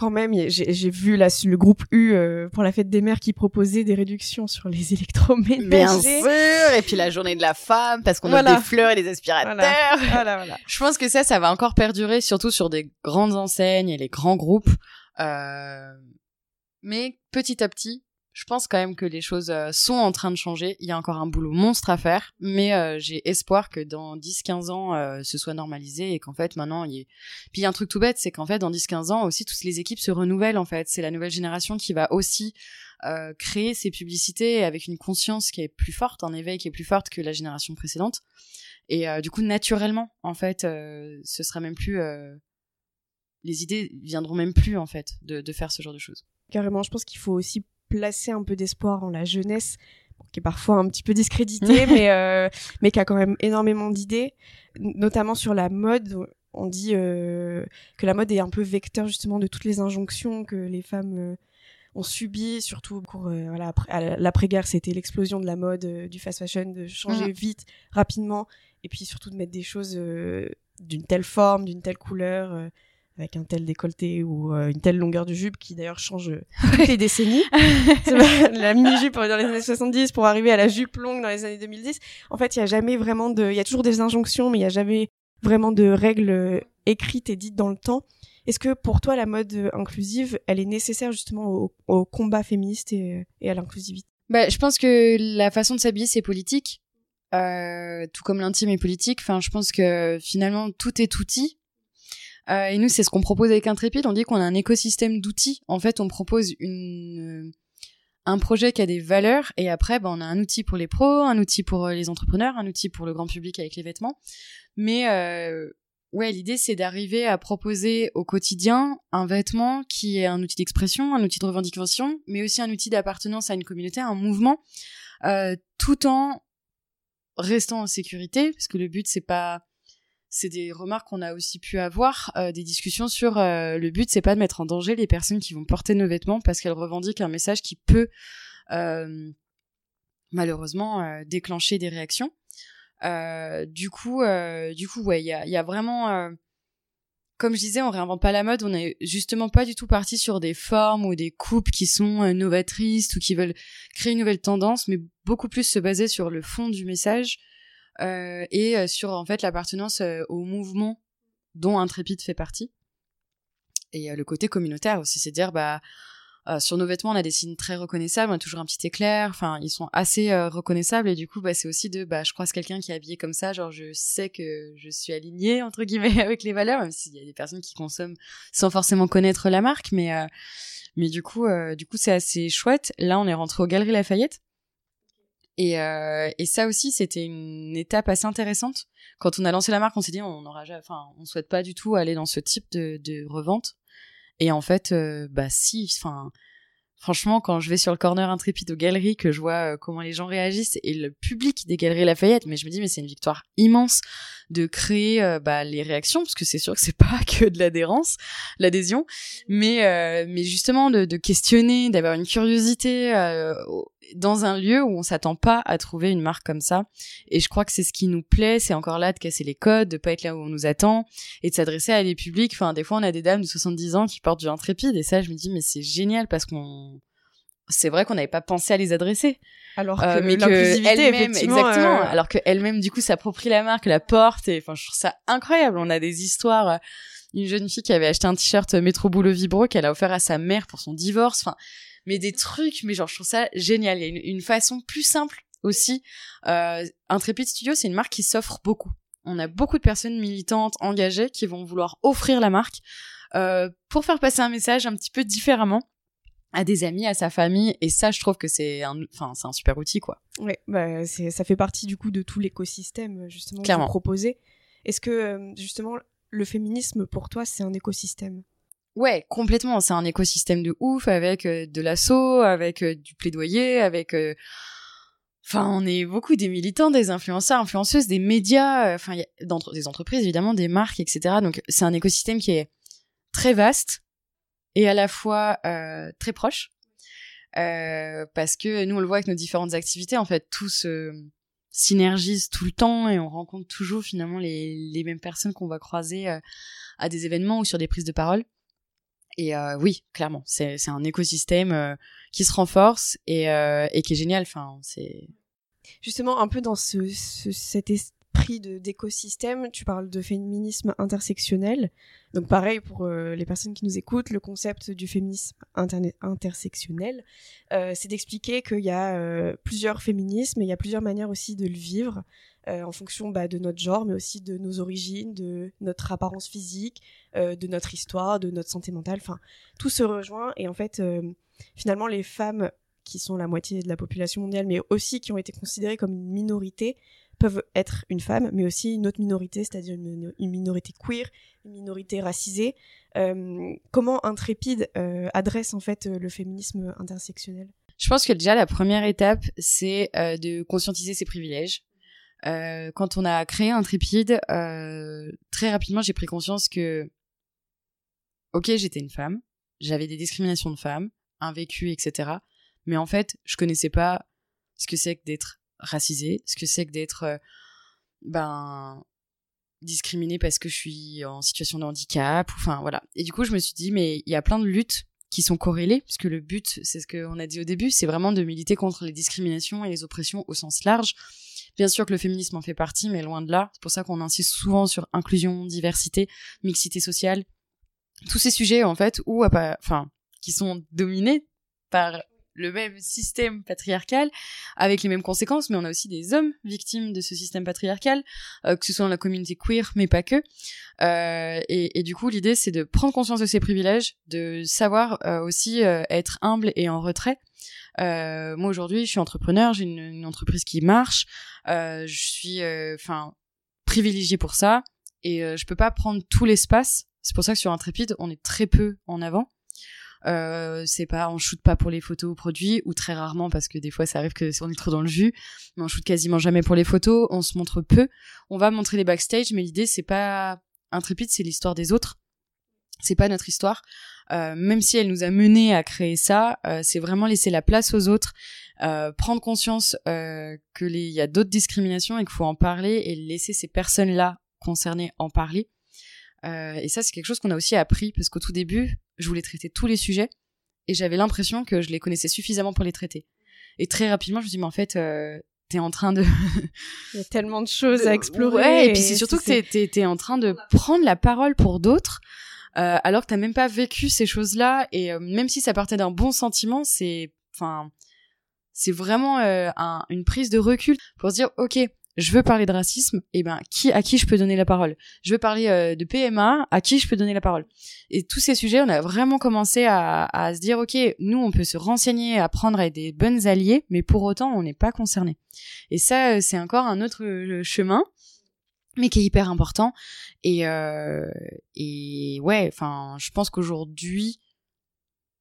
quand même, j'ai vu là le groupe U euh, pour la fête des mères qui proposait des réductions sur les électroménagers. Bien sûr, et puis la journée de la femme parce qu'on a des fleurs et des aspirateurs. Voilà. Voilà, Je pense que ça, ça va encore perdurer, surtout sur des grandes enseignes et les grands groupes. Euh... Mais petit à petit, je pense quand même que les choses euh, sont en train de changer. Il y a encore un boulot monstre à faire, mais euh, j'ai espoir que dans 10-15 ans, euh, ce soit normalisé et qu'en fait, maintenant, il y ait... Puis il y a un truc tout bête, c'est qu'en fait, dans 10-15 ans, aussi, toutes les équipes se renouvellent, en fait. C'est la nouvelle génération qui va aussi créer ces publicités avec une conscience qui est plus forte, un éveil qui est plus forte que la génération précédente. Et du coup, naturellement, en fait, ce sera même plus... Les idées viendront même plus, en fait, de faire ce genre de choses. Carrément, je pense qu'il faut aussi placer un peu d'espoir en la jeunesse, qui est parfois un petit peu discréditée, mais, euh, mais qui a quand même énormément d'idées, notamment sur la mode. On dit euh, que la mode est un peu vecteur justement de toutes les injonctions que les femmes euh, ont subies, surtout au cours, voilà, après, l'après-guerre, c'était l'explosion de la mode, du fast fashion, de changer mmh. vite, rapidement, et puis surtout de mettre des choses d'une telle forme, d'une telle couleur avec un tel décolleté ou euh, une telle longueur de jupe qui d'ailleurs change euh, toutes les décennies. la mini-jupe dans les années 70 pour arriver à la jupe longue dans les années 2010. En fait, il y a jamais vraiment de... Il y a toujours des injonctions, mais il y a jamais vraiment de règles euh, écrites et dites dans le temps. Est-ce que pour toi, la mode inclusive, elle est nécessaire justement au, combat féministe et, à l'inclusivité? Bah, Je pense que la façon de s'habiller, c'est politique. tout comme l'intime est politique. Enfin, je pense que finalement, tout est outil Euh, et nous, c'est ce qu'on propose avec Intrépide. On dit qu'on a un écosystème d'outils. En fait, on propose une un projet qui a des valeurs et après ben, on a un outil pour les pros, un outil pour les entrepreneurs, un outil pour le grand public avec les vêtements. Mais euh, ouais, l'idée c'est d'arriver à proposer au quotidien un vêtement qui est un outil d'expression, un outil de revendication, mais aussi un outil d'appartenance à une communauté, un mouvement, euh, tout en restant en sécurité, parce que le but c'est pas c'est des remarques qu'on a aussi pu avoir, euh, des discussions sur euh, le but, c'est pas de mettre en danger les personnes qui vont porter nos vêtements parce qu'elles revendiquent un message qui peut euh, malheureusement déclencher des réactions. du coup, du coup, ouais, il y a, y a, vraiment, comme je disais, on réinvente pas la mode. On est justement pas du tout parti sur des formes ou des coupes qui sont novatrices ou qui veulent créer une nouvelle tendance, mais beaucoup plus se baser sur le fond du message euh, et euh, sur en fait l'appartenance euh, au mouvement dont Intrépide fait partie. Et le côté communautaire aussi, c'est dire bah sur nos vêtements, on a des signes très reconnaissables, on a toujours un petit éclair, enfin, ils sont assez reconnaissables et du coup, bah, c'est aussi de, bah, je croise quelqu'un qui est habillé comme ça, genre, je sais que je suis alignée, entre guillemets, avec les valeurs, même s'il y a des personnes qui consomment sans forcément connaître la marque, mais, mais du coup, du coup, c'est assez chouette. Là, on est rentré aux Galeries Lafayette. Et, euh, et ça aussi, c'était une étape assez intéressante. Quand on a lancé la marque, on s'est dit, on n'aura enfin, on souhaite pas du tout aller dans ce type de, revente. Et en fait, euh, bah si, enfin, franchement, quand je vais sur le corner intrépide aux galeries, que je vois euh, comment les gens réagissent et le public des galeries Lafayette, mais je me dis, mais c'est une victoire immense de créer bah, les réactions, parce que c'est sûr que c'est pas que de l'adhérence, l'adhésion, mais mais justement de, de questionner, d'avoir une curiosité dans un lieu où on s'attend pas à trouver une marque comme ça. Et je crois que c'est ce qui nous plaît, c'est encore là de casser les codes, de pas être là où on nous attend et de s'adresser à des publics. Enfin, des fois, on a des dames de 70 ans qui portent du intrépide et ça, je me dis, mais c'est génial parce qu'on, c'est vrai qu'on n'avait pas pensé à les adresser. Alors euh, que mais elle-même, exactement. Euh, Alors que elle-même, du coup, s'approprie la marque, la porte et enfin, je trouve ça incroyable. On a des histoires. Euh, une jeune fille qui avait acheté un t-shirt Métro Boulot Vibro qu'elle a offert à sa mère pour son divorce. Enfin, mais des trucs, mais genre je trouve ça génial. Il y a une, façon plus simple aussi. Euh, Intrépide Studio, c'est une marque qui s'offre beaucoup. On a beaucoup de personnes militantes, engagées, qui vont vouloir offrir la marque euh, pour faire passer un message un petit peu différemment à des amis, à sa famille, et ça, je trouve que c'est un, enfin, c'est un super outil, quoi. Ouais, bah, ça fait partie du coup de tout l'écosystème justement que vous proposez. Est-ce que euh, justement le féminisme pour toi c'est un écosystème? Ouais, complètement. C'est un écosystème de ouf avec euh, de l'assaut, avec euh, du plaidoyer, avec. Euh, enfin, on est beaucoup des militants, des influenceurs, influenceuses, des médias, enfin, des entreprises évidemment, des marques, etc. Donc, c'est un écosystème qui est très vaste et à la fois très proche, parce que nous on le voit avec nos différentes activités. En fait, tout se synergise tout le temps et on rencontre toujours finalement les, les mêmes personnes qu'on va croiser à des événements ou sur des prises de parole. Et euh, oui, clairement, c'est un écosystème euh, qui se renforce et, euh, et qui est génial. Enfin, c'est justement un peu dans ce, cet esprit d'écosystème. Tu parles de féminisme intersectionnel. Donc pareil pour les personnes qui nous écoutent, le concept du féminisme intersectionnel, c'est d'expliquer qu'il y a plusieurs féminismes et il y a plusieurs manières aussi de le vivre. Euh, en fonction bah, de notre genre, mais aussi de nos origines, de notre apparence physique, euh, de notre histoire, de notre santé mentale. Enfin, tout se rejoint. Et en fait, euh, finalement, les femmes qui sont la moitié de la population mondiale, mais aussi qui ont été considérées comme une minorité, peuvent être une femme, mais aussi une autre minorité, c'est-à-dire une, minorité queer, une minorité racisée. comment Intrépide adresse en fait le féminisme intersectionnel? Je pense que déjà la première étape, c'est de conscientiser ses privilèges, euh, quand on a créé Intrépide, euh, très rapidement, j'ai pris conscience que, ok, j'étais une femme, j'avais des discriminations de femmes, un vécu, etc. Mais en fait, je connaissais pas ce que c'est que d'être racisée, ce que c'est que d'être, euh, ben, discriminée parce que je suis en situation de handicap, enfin voilà. Et du coup, je me suis dit, mais il y a plein de luttes qui sont corrélées, puisque le but, c'est ce qu'on a dit au début, c'est vraiment de militer contre les discriminations et les oppressions au sens large. Bien sûr que le féminisme en fait partie, mais loin de là. C'est pour ça qu'on insiste souvent sur inclusion, diversité, mixité sociale, tous ces sujets en fait où, enfin, qui sont dominés par le même système patriarcal avec les mêmes conséquences, mais on a aussi des hommes victimes de ce système patriarcal, euh, que ce soit dans la communauté queer, mais pas que. Euh, et, du coup, l'idée, c'est de prendre conscience de ses privilèges, de savoir euh, aussi être humble et en retrait. Euh, moi aujourd'hui, je suis entrepreneur, j'ai une, entreprise qui marche, je suis, enfin, privilégiée pour ça, et je peux pas prendre tout l'espace. C'est pour ça que sur Intrépide, on est très peu en avant. Euh, c'est pas, on shoot pas pour les photos ou produits, ou très rarement parce que des fois ça arrive que on est trop dans le jus, mais on shoot quasiment jamais pour les photos, on se montre peu. On va montrer les backstage, mais l'idée c'est pas intrépide, c'est l'histoire des autres. C'est pas notre histoire. Euh, même si elle nous a mené à créer ça, euh, c'est vraiment laisser la place aux autres, euh, prendre conscience euh, que il y a d'autres discriminations et qu'il faut en parler et laisser ces personnes-là concernées en parler. Euh, et ça, c'est quelque chose qu'on a aussi appris parce qu'au tout début, je voulais traiter tous les sujets et j'avais l'impression que je les connaissais suffisamment pour les traiter. Et très rapidement, je me dis, mais en fait, euh, t'es en train de... Il y a tellement de choses à explorer. Ouais, et, puis c'est surtout que t'es, t'es, t'es en train de prendre la parole pour d'autres. Euh, alors que t'as même pas vécu ces choses-là et euh, même si ça partait d'un bon sentiment, c'est, enfin, c'est vraiment euh, un, une prise de recul pour se dire, ok, je veux parler de racisme, et eh ben qui à qui je peux donner la parole? Je veux parler euh, de PMA, à qui je peux donner la parole? Et tous ces sujets, on a vraiment commencé à, à se dire ok, nous on peut se renseigner, apprendre à des bonnes alliés, mais pour autant on n'est pas concerné. Et ça, euh, c'est encore un autre euh, chemin, mais qui est hyper important. Et euh, et ouais, enfin, je pense qu'aujourd'hui,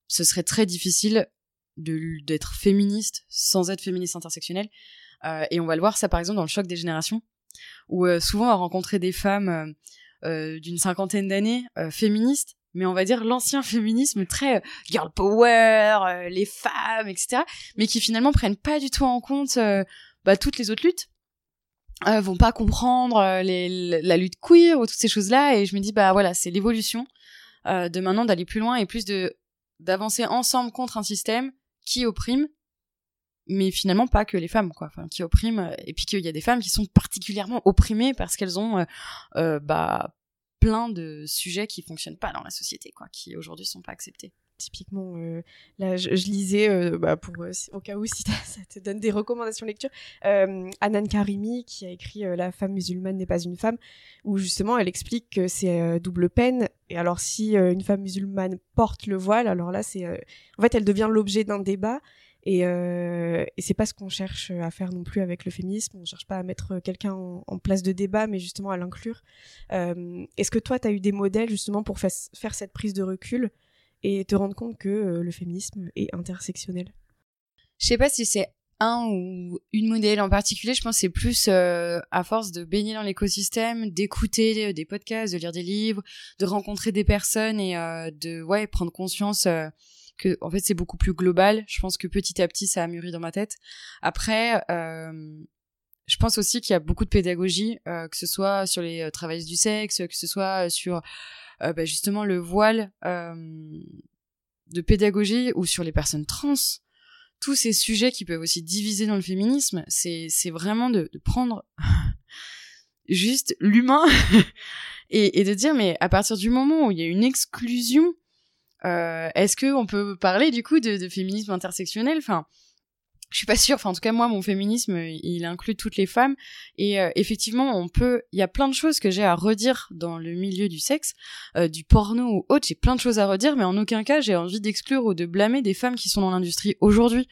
ce serait très difficile d'être féministe sans être féministe intersectionnelle euh, et on va le voir ça par exemple dans le choc des générations, où euh, souvent on va rencontrer des femmes euh, d'une cinquantaine d'années féministes mais on va dire l'ancien féminisme très girl power, les femmes, etc. Mais qui finalement prennent pas du tout en compte bah, toutes les autres luttes, euh, vont pas comprendre les, la lutte queer ou toutes ces choses-là. Et je me dis bah voilà, c'est l'évolution de maintenant d'aller plus loin et plus de d'avancer ensemble contre un système qui opprime mais finalement pas que les femmes quoi qui oppriment et puis qu'il y a des femmes qui sont particulièrement opprimées parce qu'elles ont euh, euh, bah plein de sujets qui fonctionnent pas dans la société quoi qui aujourd'hui sont pas acceptés. Typiquement euh, là je, lisais bah, pour au cas où si ça te donne des recommandations lecture Anan Karimi qui a écrit la femme musulmane n'est pas une femme où justement elle explique que c'est double peine. Et alors si une femme musulmane porte le voile alors là c'est en fait elle devient l'objet d'un débat et, euh, et c'est pas ce qu'on cherche à faire non plus avec le féminisme. On cherche pas à mettre quelqu'un en, place de débat, mais justement à l'inclure. Euh, Est-ce que toi, tu as eu des modèles justement pour faire cette prise de recul et te rendre compte que euh, le féminisme est intersectionnel? Je sais pas si c'est un ou une modèle en particulier. Je pense que c'est plus euh, à force de baigner dans l'écosystème, d'écouter des podcasts, de lire des livres, de rencontrer des personnes et euh, de ouais prendre conscience que en fait c'est beaucoup plus global. Je pense que petit à petit ça a mûri dans ma tête. Après, euh, je pense aussi qu'il y a beaucoup de pédagogie, euh, que ce soit sur les euh, travailleurs du sexe, que ce soit sur bah, justement le voile, de pédagogie ou sur les personnes trans. Tous ces sujets qui peuvent aussi diviser dans le féminisme, c'est vraiment de, prendre juste l'humain et de dire mais à partir du moment où il y a une exclusion euh, Est-ce que on peut parler du coup de, de féminisme intersectionnel? Enfin, je suis pas sûre. Enfin, en tout cas, moi, mon féminisme, il inclut toutes les femmes. Et euh, effectivement, on peut. Il y a plein de choses que j'ai à redire dans le milieu du sexe, euh, du porno ou autre. J'ai plein de choses à redire, mais en aucun cas, j'ai envie d'exclure ou de blâmer des femmes qui sont dans l'industrie aujourd'hui.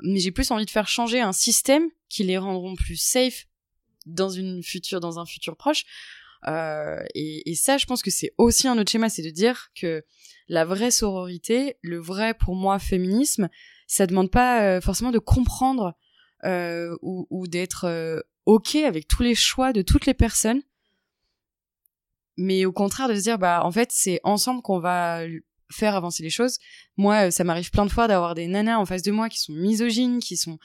Mais j'ai plus envie de faire changer un système qui les rendront plus safe dans une future, dans un futur proche. Euh, et, ça, je pense que c'est aussi un autre schéma, c'est de dire que la vraie sororité, le vrai pour moi féminisme, ça demande pas euh, forcément de comprendre euh, ou, d'être ok avec tous les choix de toutes les personnes, mais au contraire de se dire bah en fait c'est ensemble qu'on va faire avancer les choses. Moi, ça m'arrive plein de fois d'avoir des nanas en face de moi qui sont misogynes, qui sont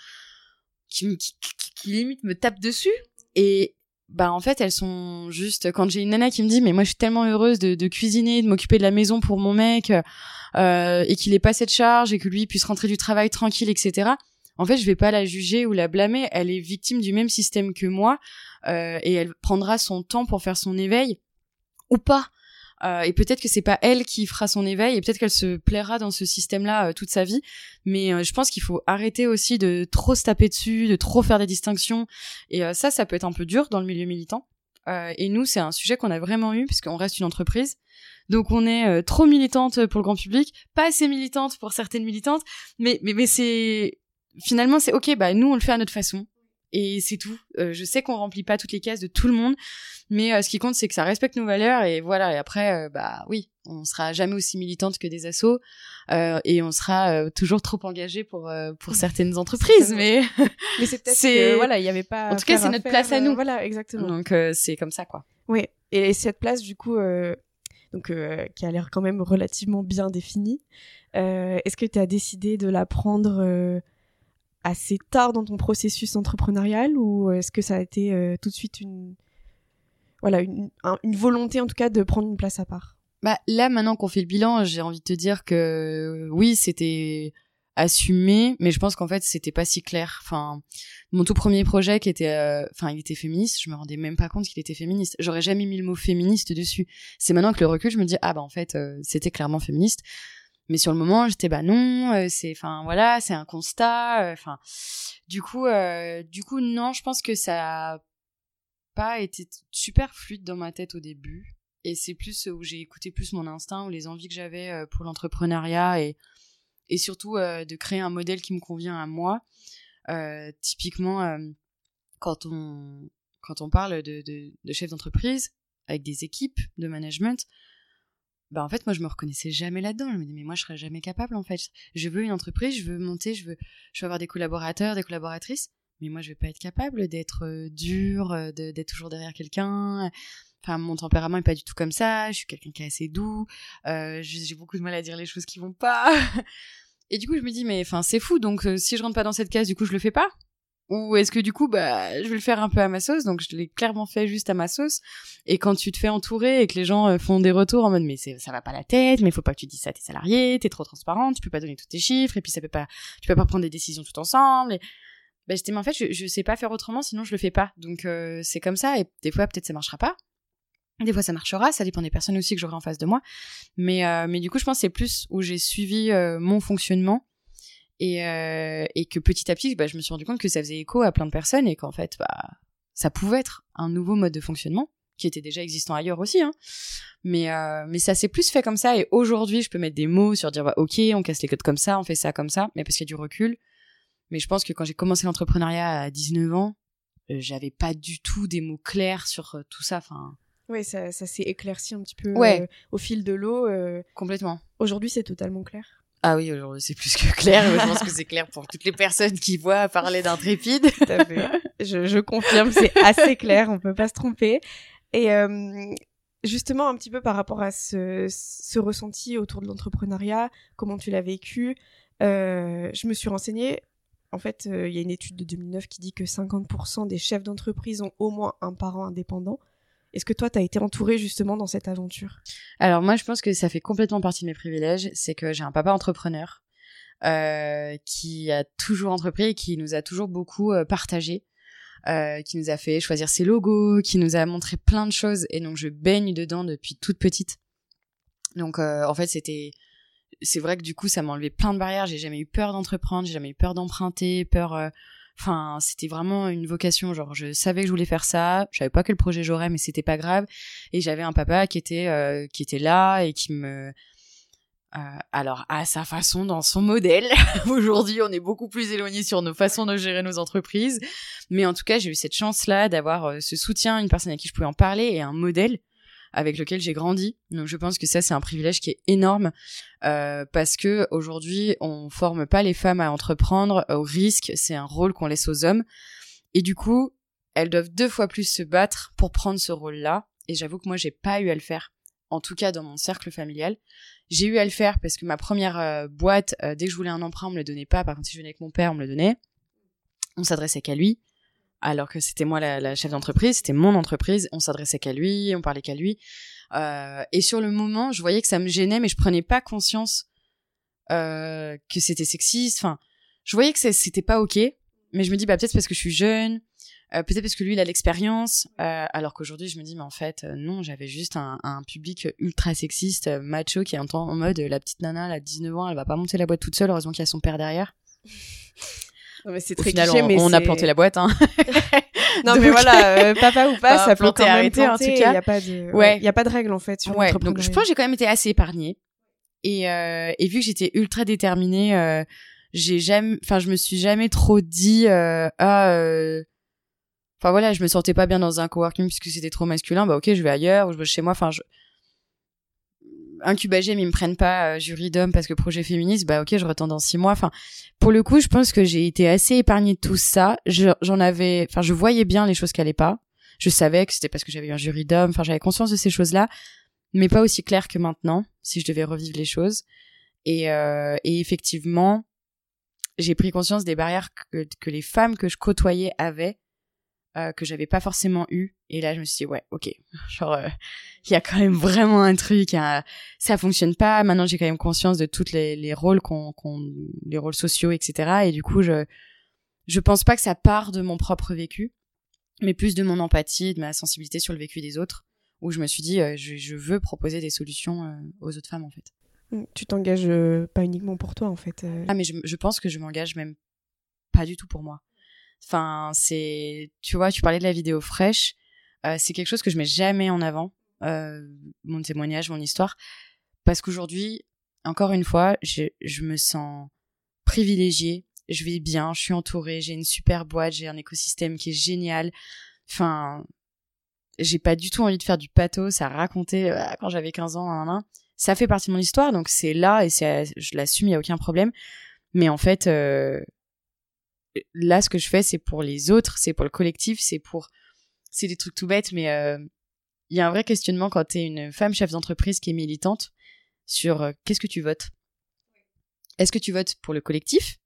qui, qui, qui, qui limite me tapent dessus et bah en fait elles sont juste quand j'ai une nana qui me dit mais moi je suis tellement heureuse de, de cuisiner de m'occuper de la maison pour mon mec euh, et qu'il ait pas cette charge et que lui puisse rentrer du travail tranquille etc en fait je vais pas la juger ou la blâmer. Elle est victime du même système que moi euh, et elle prendra son temps pour faire son éveil ou pas Euh, et peut-être que c'est pas elle qui fera son éveil et peut-être qu'elle se plaira dans ce système-là euh, toute sa vie. Mais euh, je pense qu'il faut arrêter aussi de trop se taper dessus, de trop faire des distinctions. Et ça, ça peut être un peu dur dans le milieu militant. et nous, c'est un sujet qu'on a vraiment eu puisqu'on reste une entreprise. Donc on est trop militante pour le grand public, pas assez militante pour certaines militantes, mais mais mais c'est finalement c'est ok. Bah nous on le fait à notre façon et c'est tout. Euh, je sais qu'on remplit pas toutes les cases de tout le monde, mais euh, ce qui compte c'est que ça respecte nos valeurs et voilà. Et après, euh, bah oui, on sera jamais aussi militante que des assos et on sera toujours trop engagé pour pour certaines entreprises, mais mais c'est peut-être que voilà, il y avait pas. En tout cas, c'est notre place à nous. voilà, exactement. Donc c'est comme ça quoi. Oui, et cette place du coup. Donc, qui a l'air quand même relativement bien définie. Est-ce que tu as décidé de la prendre assez tard dans ton processus entrepreneurial ou est-ce que ça a été euh, tout de suite une voilà une, volonté en tout cas de prendre une place à part? Bah là maintenant qu'on fait le bilan, j'ai envie de te dire que oui, c'était assumé, mais je pense qu'en fait c'était pas si clair. Enfin, mon tout premier projet qui était, euh, il était féministe, je me rendais même pas compte qu'il était féministe. J'aurais jamais mis le mot féministe dessus. C'est maintenant que le recul, je me dis ah bah en fait euh, c'était clairement féministe mais sur le moment j'étais bah non euh, c'est enfin voilà c'est un constat euh, enfin du coup euh, du coup non je pense que ça a pas été super fluide dans ma tête au début. Et c'est plus où j'ai écouté plus mon instinct ou les envies que j'avais pour l'entrepreneuriat et et surtout de créer un modèle qui me convient à moi. Typiquement quand on quand on parle de, de, de chef d'entreprise avec des équipes de management bah en fait moi je me reconnaissais jamais là-dedans. Je me dis mais moi je serais jamais capable en fait. Je veux une entreprise je veux monter je veux je veux avoir des collaborateurs des collaboratrices. Mais moi je vais pas être capable d'être euh, dur euh, d'être toujours derrière quelqu'un. Enfin mon tempérament est pas du tout comme ça. Je suis quelqu'un qui est assez doux. Euh, j'ai beaucoup de mal à dire les choses qui vont pas. Et du coup je me dis mais enfin c'est fou. Donc si je rentre pas dans cette case du coup je le fais pas ou est-ce que du coup, bah, je vais le faire un peu à ma sauce, donc je l'ai clairement fait juste à ma sauce. Et quand tu te fais entourer et que les gens euh, font des retours en mode mais ça va pas la tête, mais faut pas que tu dises ça à tes salariés, t'es trop transparente, tu peux pas donner tous tes chiffres, et puis ça peut pas, tu peux pas prendre des décisions tout ensemble. Et... Bah, j'étais mais en fait, je, je sais pas faire autrement, sinon je le fais pas. Donc euh, c'est comme ça. Et des fois, peut-être ça marchera pas. Des fois, ça marchera. Ça dépend des personnes aussi que j'aurai en face de moi. Mais euh, mais du coup, je pense c'est plus où j'ai suivi mon fonctionnement et, euh, et que petit à petit, bah, je me suis rendu compte que ça faisait écho à plein de personnes et qu'en fait, bah, ça pouvait être un nouveau mode de fonctionnement qui était déjà existant ailleurs aussi, hein. Mais euh, mais ça s'est plus fait comme ça et aujourd'hui, je peux mettre des mots sur dire bah, ok, on casse les codes comme ça, on fait ça comme ça, mais parce qu'il y a du recul. Mais je pense que quand j'ai commencé l'entrepreneuriat à 19 ans, euh, j'avais pas du tout des mots clairs sur euh, tout ça. Enfin. Oui, ça, ça s'est éclairci un petit peu ouais. au fil de l'eau. Complètement. Aujourd'hui, c'est totalement clair. Ah oui, aujourd'hui c'est plus que clair. je pense que c'est clair pour toutes les personnes qui voient parler d'intrépide. Je, confirme, c'est assez clair, on peut pas se tromper. Et euh, justement, un petit peu par rapport à ce, ce ressenti autour de l'entrepreneuriat, comment tu l'as vécu, euh, je me suis renseignée. En fait, euh, il y a une étude de 2009 qui dit que 50% des chefs d'entreprise ont au moins un parent indépendant. Est-ce que toi, tu été entouré justement dans cette aventure? Alors moi, je pense que ça fait complètement partie de mes privilèges. C'est que j'ai un papa entrepreneur euh, qui a toujours entrepris et qui nous a toujours beaucoup euh, partagé. Euh, qui nous a fait choisir ses logos, qui nous a montré plein de choses et donc je baigne dedans depuis toute petite. Donc en fait c'était c'est vrai que du coup ça m'a enlevé plein de barrières, j'ai jamais eu peur d'entreprendre, j'ai jamais eu peur d'emprunter, peur Enfin, c'était vraiment une vocation. Genre, je savais que je voulais faire ça. Je savais pas quel projet j'aurais, mais c'était pas grave. Et j'avais un papa qui était euh, qui était là et qui me euh, alors à sa façon dans son modèle. Aujourd'hui, on est beaucoup plus éloigné sur nos façons de gérer nos entreprises, mais en tout cas, j'ai eu cette chance-là d'avoir euh, ce soutien, une personne à qui je pouvais en parler et un modèle avec lequel j'ai grandi. Donc je pense que ça c'est un privilège qui est énorme euh, parce que aujourd'hui on forme pas les femmes à entreprendre au risque, c'est un rôle qu'on laisse aux hommes et du coup elles doivent deux fois plus se battre pour prendre ce rôle-là. Et j'avoue que moi j'ai pas eu à le faire, en tout cas dans mon cercle familial. J'ai eu à le faire parce que ma première euh, boîte, euh, dès que je voulais un emprunt, on me le donnait pas. Par contre, si je venais avec mon père, on me le donnait. On s'adressait qu'à lui alors que c'était moi la, chef d'entreprise, c'était mon entreprise, on s'adressait qu'à lui, on parlait qu'à lui. Euh, et sur le moment, je voyais que ça me gênait, mais je prenais pas conscience euh, que c'était sexiste. Enfin, je voyais que c'était pas ok, mais je me dis bah peut-être parce que je suis jeune, Euh, peut-être parce que lui, il a l'expérience, alors qu'aujourd'hui, je me dis, mais en fait, non, j'avais juste un, public ultra sexiste, macho, qui entend en mode, la petite nana, elle a 19 ans, elle va pas monter la boîte toute seule, heureusement qu'il y a son père derrière. Mais c'est très final, cliché, on, mais on a planté la boîte, hein. Non, Donc- mais voilà, euh, papa ou pas, Enfin, ça peut planter, quand même arrêter, en planter, tout Il cas. y a pas de, Ouais. il y a pas de règle en fait sur Ouais, donc je pense que j'ai quand même été assez épargnée. Et, euh, et vu que j'étais ultra déterminée, euh, j'ai jamais, enfin, je me suis jamais trop dit, euh, ah, euh, enfin voilà, je me sentais pas bien dans un coworking puisque c'était trop masculin, bah ok, je vais ailleurs ou je vais chez moi, enfin, je... Incubagem, ils me prennent pas euh, jury parce que projet féministe, bah ok, je retends dans six mois. Enfin, pour le coup, je pense que j'ai été assez épargnée de tout ça. Je- J'en avais, enfin, je voyais bien les choses qui allaient pas. Je savais que c'était parce que j'avais un jury d'homme. Enfin, j'avais conscience de ces choses-là, mais pas aussi clair que maintenant, si je devais revivre les choses. Et, euh, et effectivement, j'ai pris conscience des barrières que, que les femmes que je côtoyais avaient, euh, que j'avais pas forcément eu. Et là, je me suis dit, ouais, ok, genre, euh, il y a quand même vraiment un truc, hein, ça fonctionne pas. Maintenant, j'ai quand même conscience de tous les, les rôles qu'on, les rôles sociaux, etc. Et du coup, je, je pense pas que ça part de mon propre vécu, mais plus de mon empathie, de ma sensibilité sur le vécu des autres, où je me suis dit, euh, je, je veux proposer des solutions aux autres femmes, en fait. Mm, Tu t'engages pas uniquement pour toi en fait. Ah, mais je, je pense que je m'engage même pas du tout pour moi. Enfin, c'est, tu vois, tu parlais de la vidéo fraîche. Euh, c'est quelque chose que je mets jamais en avant, euh, mon témoignage, mon histoire, parce qu'aujourd'hui, encore une fois, je, me sens privilégiée. Je vais bien, je suis entourée, j'ai une super boîte, j'ai un écosystème qui est génial. Enfin, j'ai pas du tout envie de faire du pathos, à raconter euh, quand j'avais 15 ans, nan. ça fait partie de mon histoire, donc c'est là et je l'assume, il y a aucun problème. Mais en fait, là, ce que je fais, c'est pour les autres, c'est pour le collectif, c'est pour, c'est des trucs tout bêtes, mais euh, il y a un vrai questionnement quand t'es une femme chef d'entreprise qui est militante sur euh, qu'est-ce que tu votes? Est-ce que tu votes pour le collectif,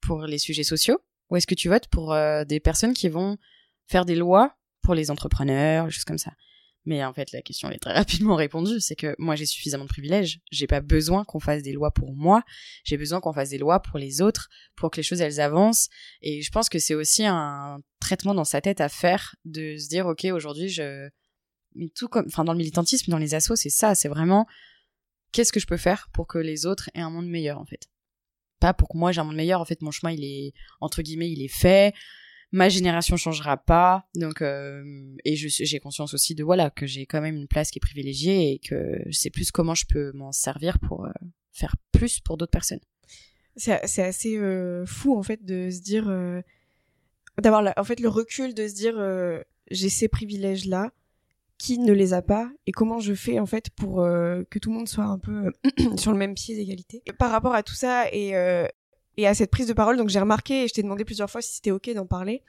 pour les sujets sociaux, ou est-ce que tu votes pour euh, des personnes qui vont faire des lois pour les entrepreneurs, choses comme ça? Mais en fait, la question est très rapidement répondue, c'est que moi j'ai suffisamment de privilèges, j'ai pas besoin qu'on fasse des lois pour moi, j'ai besoin qu'on fasse des lois pour les autres, pour que les choses elles avancent. Et je pense que c'est aussi un traitement dans sa tête à faire de se dire ok aujourd'hui je, tout comme, enfin dans le militantisme, dans les assos, c'est ça, c'est vraiment qu'est-ce que je peux faire pour que les autres aient un monde meilleur en fait? Pas pour que moi j'ai un monde meilleur, en fait mon chemin il est entre guillemets il est fait ma génération changera pas donc euh, et je j'ai conscience aussi de voilà que j'ai quand même une place qui est privilégiée et que je sais plus comment je peux m'en servir pour euh, faire plus pour d'autres personnes C'est assez euh, fou en fait de se dire euh, d'avoir en fait le recul de se dire euh, j'ai ces privilèges là qui ne les a pas et comment je fais en fait pour que tout le monde soit un peu sur le même pied d'égalité. Par rapport à tout ça et et à cette prise de parole, donc j'ai remarqué et je t'ai demandé plusieurs fois si c'était ok d'en parler.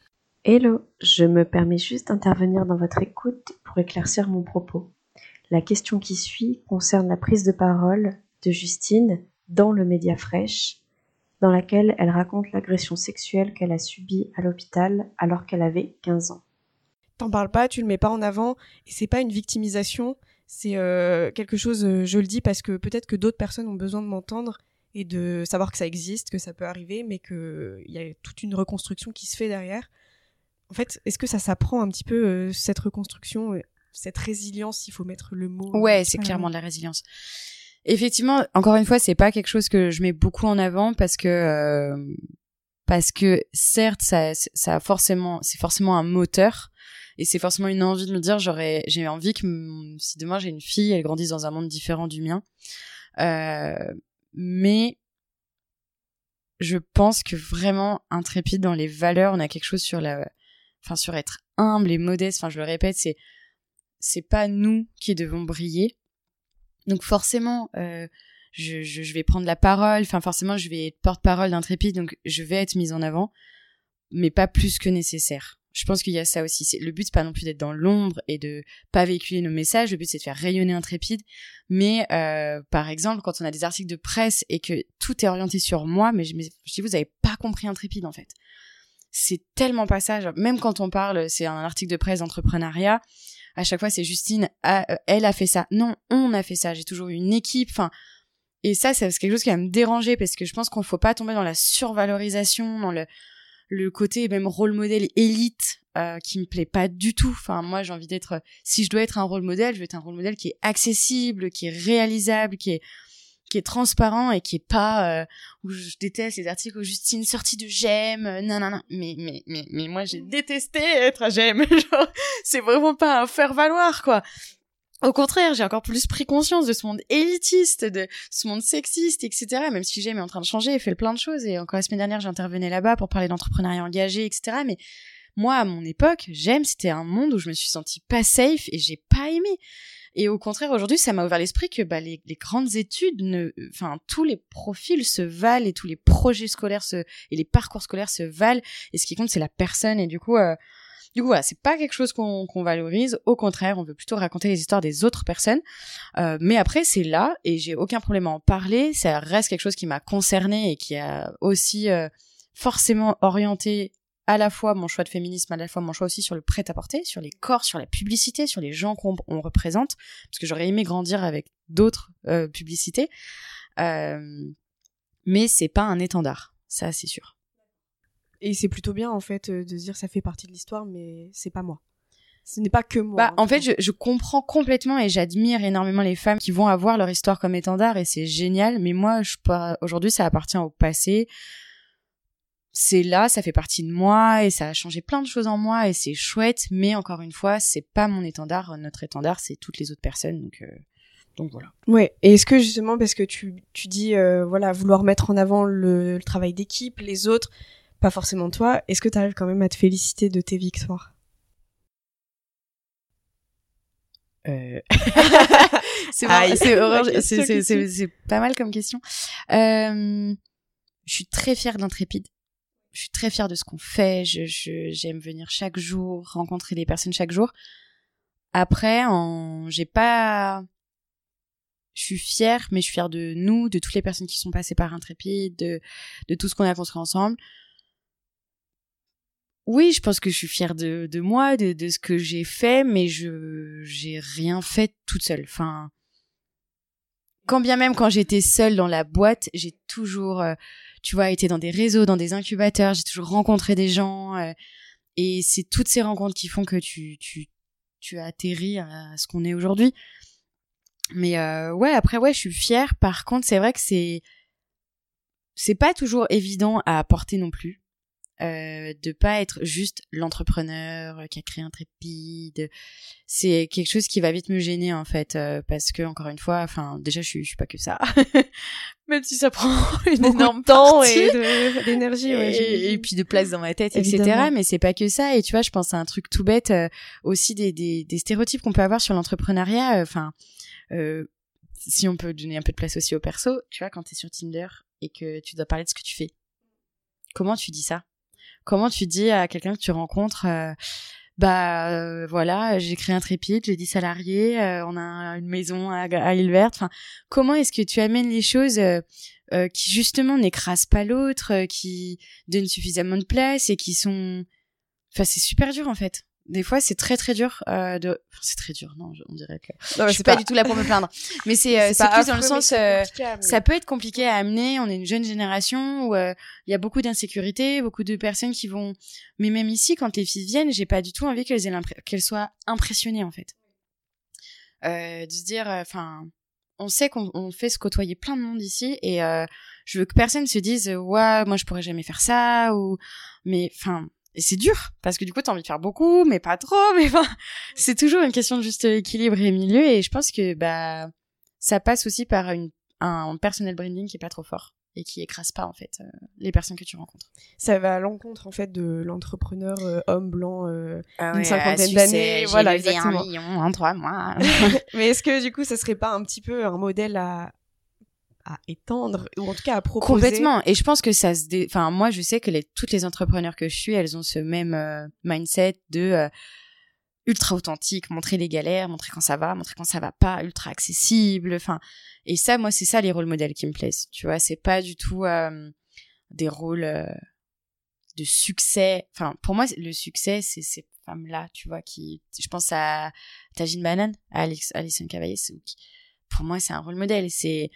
Hello, je me permets juste d'intervenir dans votre écoute pour éclaircir mon propos. La question qui suit concerne la prise de parole de Justine dans le Média Fraîche, dans laquelle elle raconte l'agression sexuelle qu'elle a subie à l'hôpital alors qu'elle avait 15 ans. T'en parles pas, tu le mets pas en avant et c'est pas une victimisation, c'est euh, quelque chose. euh, je le dis parce que peut-être que d'autres personnes ont besoin de m'entendre et de savoir que ça existe, que ça peut arriver, mais que il y a toute une reconstruction qui se fait derrière. En fait, est-ce que ça s'apprend un petit peu euh, cette reconstruction, euh, cette résilience, il faut mettre le mot. euh, Ouais, c'est voilà. clairement de la résilience. Effectivement, encore une fois, c'est pas quelque chose que je mets beaucoup en avant parce que euh, parce que certes, ça, ça a forcément, c'est forcément un moteur et c'est forcément une envie de me dire j'aurais, j'ai envie que si demain j'ai une fille, elle grandisse dans un monde différent du mien. Euh, mais je pense que vraiment intrépide dans les valeurs, on a quelque chose sur la, enfin sur être humble et modeste. Enfin, je le répète, c'est c'est pas nous qui devons briller. Donc forcément, euh, je, je, je vais prendre la parole. Enfin forcément, je vais être porte-parole d'Intrépide, donc je vais être mise en avant, mais pas plus que nécessaire. Je pense qu'il y a ça aussi. Le but, c'est pas non plus d'être dans l'ombre et de pas véhiculer nos messages. Le but, c'est de faire rayonner Intrépide. Mais euh, par exemple, quand on a des articles de presse et que tout est orienté sur moi, mais je, mais je dis vous avez pas compris Intrépide en fait. C'est tellement pas ça. Genre, même quand on parle, c'est un article de presse d'entrepreneuriat à chaque fois c'est Justine ah, euh, elle a fait ça non on a fait ça j'ai toujours eu une équipe enfin et ça c'est quelque chose qui va me déranger parce que je pense qu'on faut pas tomber dans la survalorisation dans le le côté même rôle modèle élite euh, qui me plaît pas du tout. Enfin, moi, j'ai envie d'être. Si je dois être un rôle modèle, je veux être un rôle modèle qui est accessible, qui est réalisable, qui est qui est transparent et qui est pas euh, où je déteste les articles où Justine sortie de j'aime non non non mais mais mais mais moi j'ai détesté être à j'aime genre c'est vraiment pas un faire valoir quoi au contraire, j'ai encore plus pris conscience de ce monde élitiste, de ce monde sexiste, etc. Même si j'aime est en train de changer et fait plein de choses. Et encore la semaine dernière, j'intervenais là-bas pour parler d'entrepreneuriat engagé, etc. Mais moi, à mon époque, j'aime, c'était un monde où je me suis sentie pas safe et j'ai pas aimé. Et au contraire, aujourd'hui, ça m'a ouvert l'esprit que bah, les, les, grandes études, ne, enfin tous les profils se valent et tous les projets scolaires se, et les parcours scolaires se valent. Et ce qui compte, c'est la personne. Et du coup, euh, du coup, voilà, c'est pas quelque chose qu'on valorise. Au contraire, on veut plutôt raconter les histoires des autres personnes. Euh, mais après, c'est là et j'ai aucun problème à en parler. Ça reste quelque chose qui m'a concerné et qui a aussi euh, forcément orienté à la fois mon choix de féminisme, à la fois mon choix aussi sur le prêt-à-porter, sur les corps, sur la publicité, sur les gens qu'on représente, parce que j'aurais aimé grandir avec d'autres euh, publicités. Euh, mais c'est pas un étendard, ça c'est sûr. Et c'est plutôt bien en fait euh, de dire ça fait partie de l'histoire, mais c'est pas moi. Ce n'est pas que moi. Bah, en fait, je, je, comprends complètement et j'admire énormément les femmes qui vont avoir leur histoire comme étendard et c'est génial. Mais moi, je aujourd'hui, ça appartient au passé c'est là, ça fait partie de moi et ça a changé plein de choses en moi et c'est chouette. Mais encore une fois, c'est pas mon étendard. Notre étendard, c'est toutes les autres personnes. Donc, euh, donc voilà. Ouais. Et est-ce que justement, parce que tu, tu dis, euh, voilà, vouloir mettre en avant le, travail d'équipe, les autres, pas forcément toi, est-ce que tu arrives quand même à te féliciter de tes victoires? Euh... c'est pas mal comme question. Euh, je suis très fière d'Intrépide je suis très fière de ce qu'on fait. Je, j'aime venir chaque jour, rencontrer des personnes chaque jour. Après, en, j'ai pas, je suis fière, mais je suis fière de nous, de toutes les personnes qui sont passées par Intrépide, de, de tout ce qu'on a construit ensemble. Oui, je pense que je suis fière de, moi, de, ce que j'ai fait, mais je, j'ai rien fait toute seule. Enfin, quand bien même quand j'étais seule dans la boîte, j'ai toujours, euh, tu vois, été dans des réseaux, dans des incubateurs, j'ai toujours rencontré des gens. Euh, et c'est toutes ces rencontres qui font que tu, tu, tu as atterri à ce qu'on est aujourd'hui. Mais euh, ouais, après, ouais, je suis fière. Par contre, c'est vrai que c'est c'est pas toujours évident à apporter non plus euh, de pas être juste l'entrepreneur qui a créé un trépide. C'est quelque chose qui va vite me gêner en fait euh, parce que encore une fois, enfin déjà je suis, je suis pas que ça, même si ça prend une énorme temps et d'énergie et, puis de place dans ma tête, etc. Mais c'est pas que ça. Et tu vois, je pense à un truc tout bête euh, aussi des, des, des stéréotypes qu'on peut avoir sur l'entrepreneuriat. Enfin, si on peut donner un peu de place aussi au perso, tu vois, quand t'es sur Tinder et que tu dois parler de ce que tu fais. Comment tu dis ça? Comment tu dis à quelqu'un que tu rencontres euh, bah euh, voilà, j'ai créé un trépide, j'ai 10 salariés, euh, on a une maison à, à île verte. Enfin, comment est-ce que tu amènes les choses qui justement n'écrasent pas l'autre, qui donnent suffisamment de place et qui sont, enfin c'est super dur en fait des fois c'est très très dur euh, de c'est très dur non on dirait que non, je suis pas... du tout là pour me plaindre. Mais c'est euh, c'est plus dans le sens euh, ça peut être compliqué à amener. On est une jeune génération où euh, il y a beaucoup d'insécurité beaucoup de personnes qui vont mais même ici quand les filles viennent j'ai pas du tout envie qu'elles aient qu'elles soient impressionnées en fait. De se dire enfin on sait qu'on fait se côtoyer plein de monde ici et je veux que personne se dise ouais moi je pourrais jamais faire ça ou mais enfin et c'est dur parce que du coup t'as envie de faire beaucoup mais pas trop mais enfin c'est toujours une question de juste équilibre et milieu et je pense que bah ça passe aussi par une un personnel branding qui est pas trop fort et qui écrase pas en fait euh, les personnes que tu rencontres. Ça va à l'encontre en fait de l'entrepreneur euh, homme blanc euh, ah d'une cinquantaine d'années, voilà exactement. un million en trois mois. mais est-ce que du coup ça serait pas un petit peu un modèle à à étendre ou en tout cas à proposer. Complètement. Et je pense que ça se, enfin moi je sais que toutes les entrepreneurs que je suis, elles ont ce même euh, mindset de euh, ultra authentique, montrer les galères, montrer quand ça va, montrer quand ça va pas, ultra accessible. Enfin et ça moi c'est ça les rôles modèles qui me plaisent. Tu vois, c'est pas du tout euh, des rôles de succès. Enfin pour moi le succès c'est ces femmes là, tu vois qui je pense à Tajine Banane, à Alex Alison Cavaillé, pour moi c'est un rôle modèle, c'est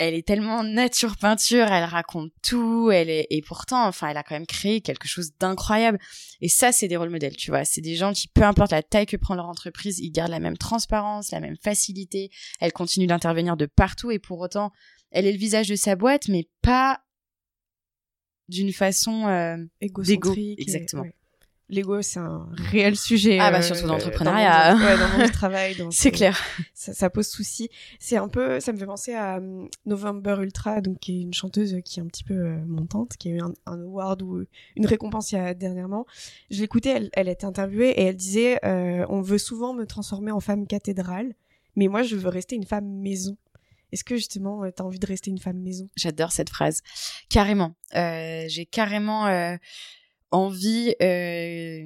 elle est tellement nature peinture, elle raconte tout, elle est et pourtant, enfin, elle a quand même créé quelque chose d'incroyable. Et ça, c'est des rôles modèles, tu vois. C'est des gens qui, peu importe la taille que prend leur entreprise, ils gardent la même transparence, la même facilité. Elle continue d'intervenir de partout et pour autant, elle est le visage de sa boîte, mais pas d'une façon euh, égocentrique. Exactement l'ego, c'est un réel sujet. Ah bah surtout euh, dans l'entrepreneuriat. Ouais, dans le travail. C'est clair. Ça, ça, pose souci. C'est un peu, ça me fait penser à um, November Ultra, donc qui est une chanteuse qui est un petit peu euh, montante, qui a eu un, award ou une récompense il y a dernièrement. Je l'écoutais, elle, elle était interviewée et elle disait, euh, on veut souvent me transformer en femme cathédrale, mais moi je veux rester une femme maison. Est-ce que justement, tu as envie de rester une femme maison? J'adore cette phrase. Carrément. Euh, J'ai carrément euh, envie euh,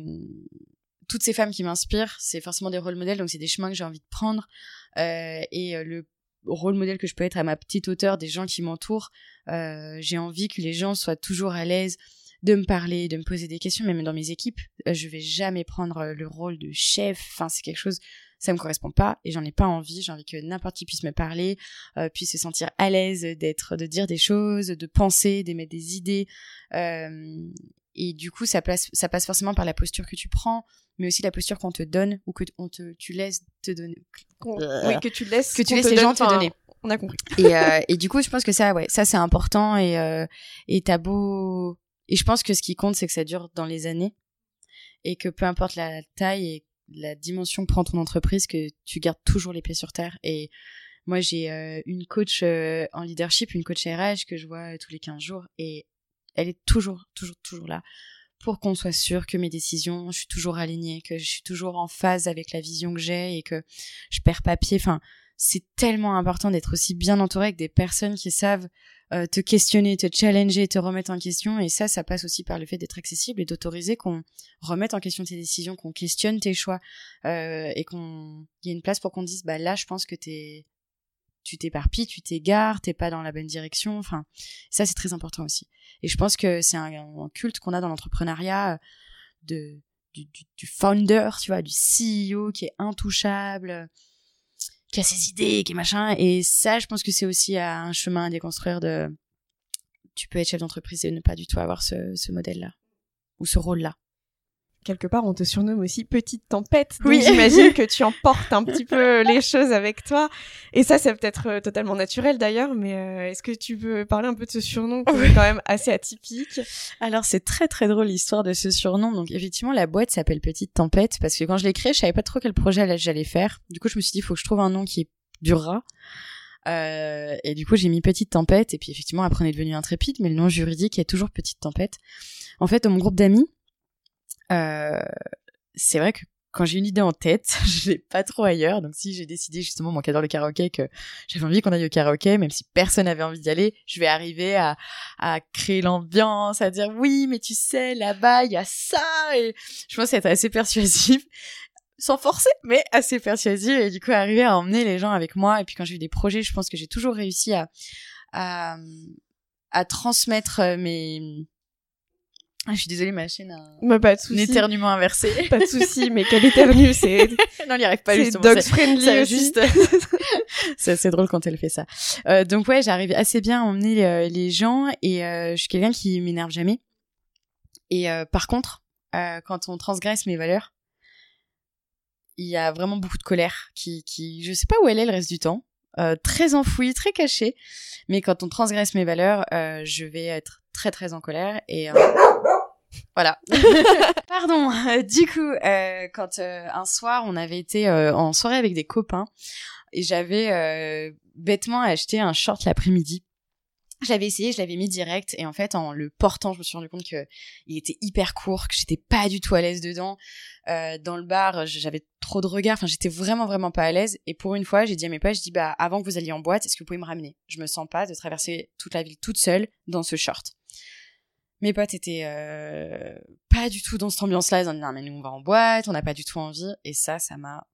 toutes ces femmes qui m'inspirent c'est forcément des rôles modèles donc c'est des chemins que j'ai envie de prendre. Euh, et euh, le rôle modèle que je peux être à ma petite hauteur des gens qui m'entourent euh, j'ai envie que les gens soient toujours à l'aise de me parler de me poser des questions même dans mes équipes. Euh, je vais jamais prendre le rôle de chef. Enfin c'est quelque chose ça me correspond pas et j'en ai pas envie. J'ai envie que n'importe qui puisse me parler puisse se sentir à l'aise d'être de dire des choses de penser d'émettre des idées et du coup ça passe ça passe forcément par la posture que tu prends mais aussi la posture qu'on te donne ou que on te tu laisses te donner. Oui que tu laisses que tu laisses les gens te donner. on a compris. Et, euh, et du coup je pense que ça ouais ça c'est important et euh, et t'as beau et je pense que ce qui compte c'est que ça dure dans les années et que peu importe la taille et la dimension que prend ton entreprise que tu gardes toujours les pieds sur terre. Et moi j'ai euh, une coach euh, en leadership une coach RH que je vois tous les 15 jours et elle est toujours, toujours, toujours là pour qu'on soit sûr que mes décisions, je suis toujours alignée, que je suis toujours en phase avec la vision que j'ai et que je perds pas pied. Enfin, c'est tellement important d'être aussi bien entouré avec des personnes qui savent euh, te questionner, te challenger, te remettre en question. Et ça, ça passe aussi par le fait d'être accessible et d'autoriser qu'on remette en question tes décisions, qu'on questionne tes choix euh, et qu'on y ait une place pour qu'on dise bah là, je pense que t'es tu t'éparpilles, tu t'égares, t'es pas dans la bonne direction. Enfin, ça c'est très important aussi. Et je pense que c'est un, culte qu'on a dans l'entrepreneuriat euh, de du, founder, tu vois, du CEO qui est intouchable, qui a ses idées, qui est machin. Et ça, je pense que c'est aussi un chemin à déconstruire de. Tu peux être chef d'entreprise et ne pas du tout avoir ce, ce modèle-là ou ce rôle-là quelque part, on te surnomme aussi petite tempête. Donc oui. j'imagine que tu emportes un petit peu les choses avec toi. Et ça, c'est peut-être euh, totalement naturel d'ailleurs, mais euh, est-ce que tu veux parler un peu de ce surnom qui est quand même assez atypique? Alors, c'est très très drôle l'histoire de ce surnom. Donc, effectivement, la boîte s'appelle Petite Tempête parce que quand je l'ai créée, je savais pas trop quel projet j'allais faire. Du coup, je me suis dit, il faut que je trouve un nom qui durera. Euh, et du coup, j'ai mis Petite Tempête. Et puis, effectivement, après, on est devenu intrépide, mais le nom juridique est toujours Petite Tempête. En fait, dans mon groupe d'amis, euh, c'est vrai que quand j'ai une idée en tête, je l'ai pas trop ailleurs. Donc si j'ai décidé justement, moi qui adore le karaoké, que j'avais envie qu'on aille au karaoké, même si personne n'avait envie d'y aller, je vais arriver à, à créer l'ambiance, à dire oui, mais tu sais, là-bas, il y a ça. Et je pense être assez persuasive, sans forcer, mais assez persuasive. Et du coup, arriver à emmener les gens avec moi. Et puis quand j'ai eu des projets, je pense que j'ai toujours réussi à, à, à transmettre mes ah, je suis désolée, ma chaîne a un, bah, pas de un éternuement inversé. Pas de souci, mais quel éternue, c'est... non, il n'y arrive pas justement. C'est dog friendly juste... c'est assez drôle quand elle fait ça. Euh, donc ouais, j'arrive assez bien à emmener euh, les gens et euh, je suis quelqu'un qui m'énerve jamais. Et euh, par contre, euh, quand on transgresse mes valeurs, il y a vraiment beaucoup de colère qui, qui, je sais pas où elle est le reste du temps. Très enfouie, très cachée. Mais quand on transgresse mes valeurs, je vais être très très en colère et voilà. Pardon. du coup, euh, quand euh, un soir on avait été euh, en soirée avec des copains et j'avais bêtement acheté un short l'après-midi. J'avais essayé, je l'avais mis direct et en fait en le portant, je me suis rendu compte que il était hyper court, que j'étais pas du tout à l'aise dedans. Dans le bar, j'avais trop de regards, enfin j'étais vraiment vraiment pas à l'aise. Et pour une fois, j'ai dit à mes potes, je dis bah avant que vous alliez en boîte, est-ce que vous pouvez me ramener? Je me sens pas de traverser toute la ville toute seule dans ce short mes potes étaient euh, pas du tout dans cette ambiance-là. Ils ont dit non mais nous on va en boîte, on n'a pas du tout envie. Et ça, ça m'a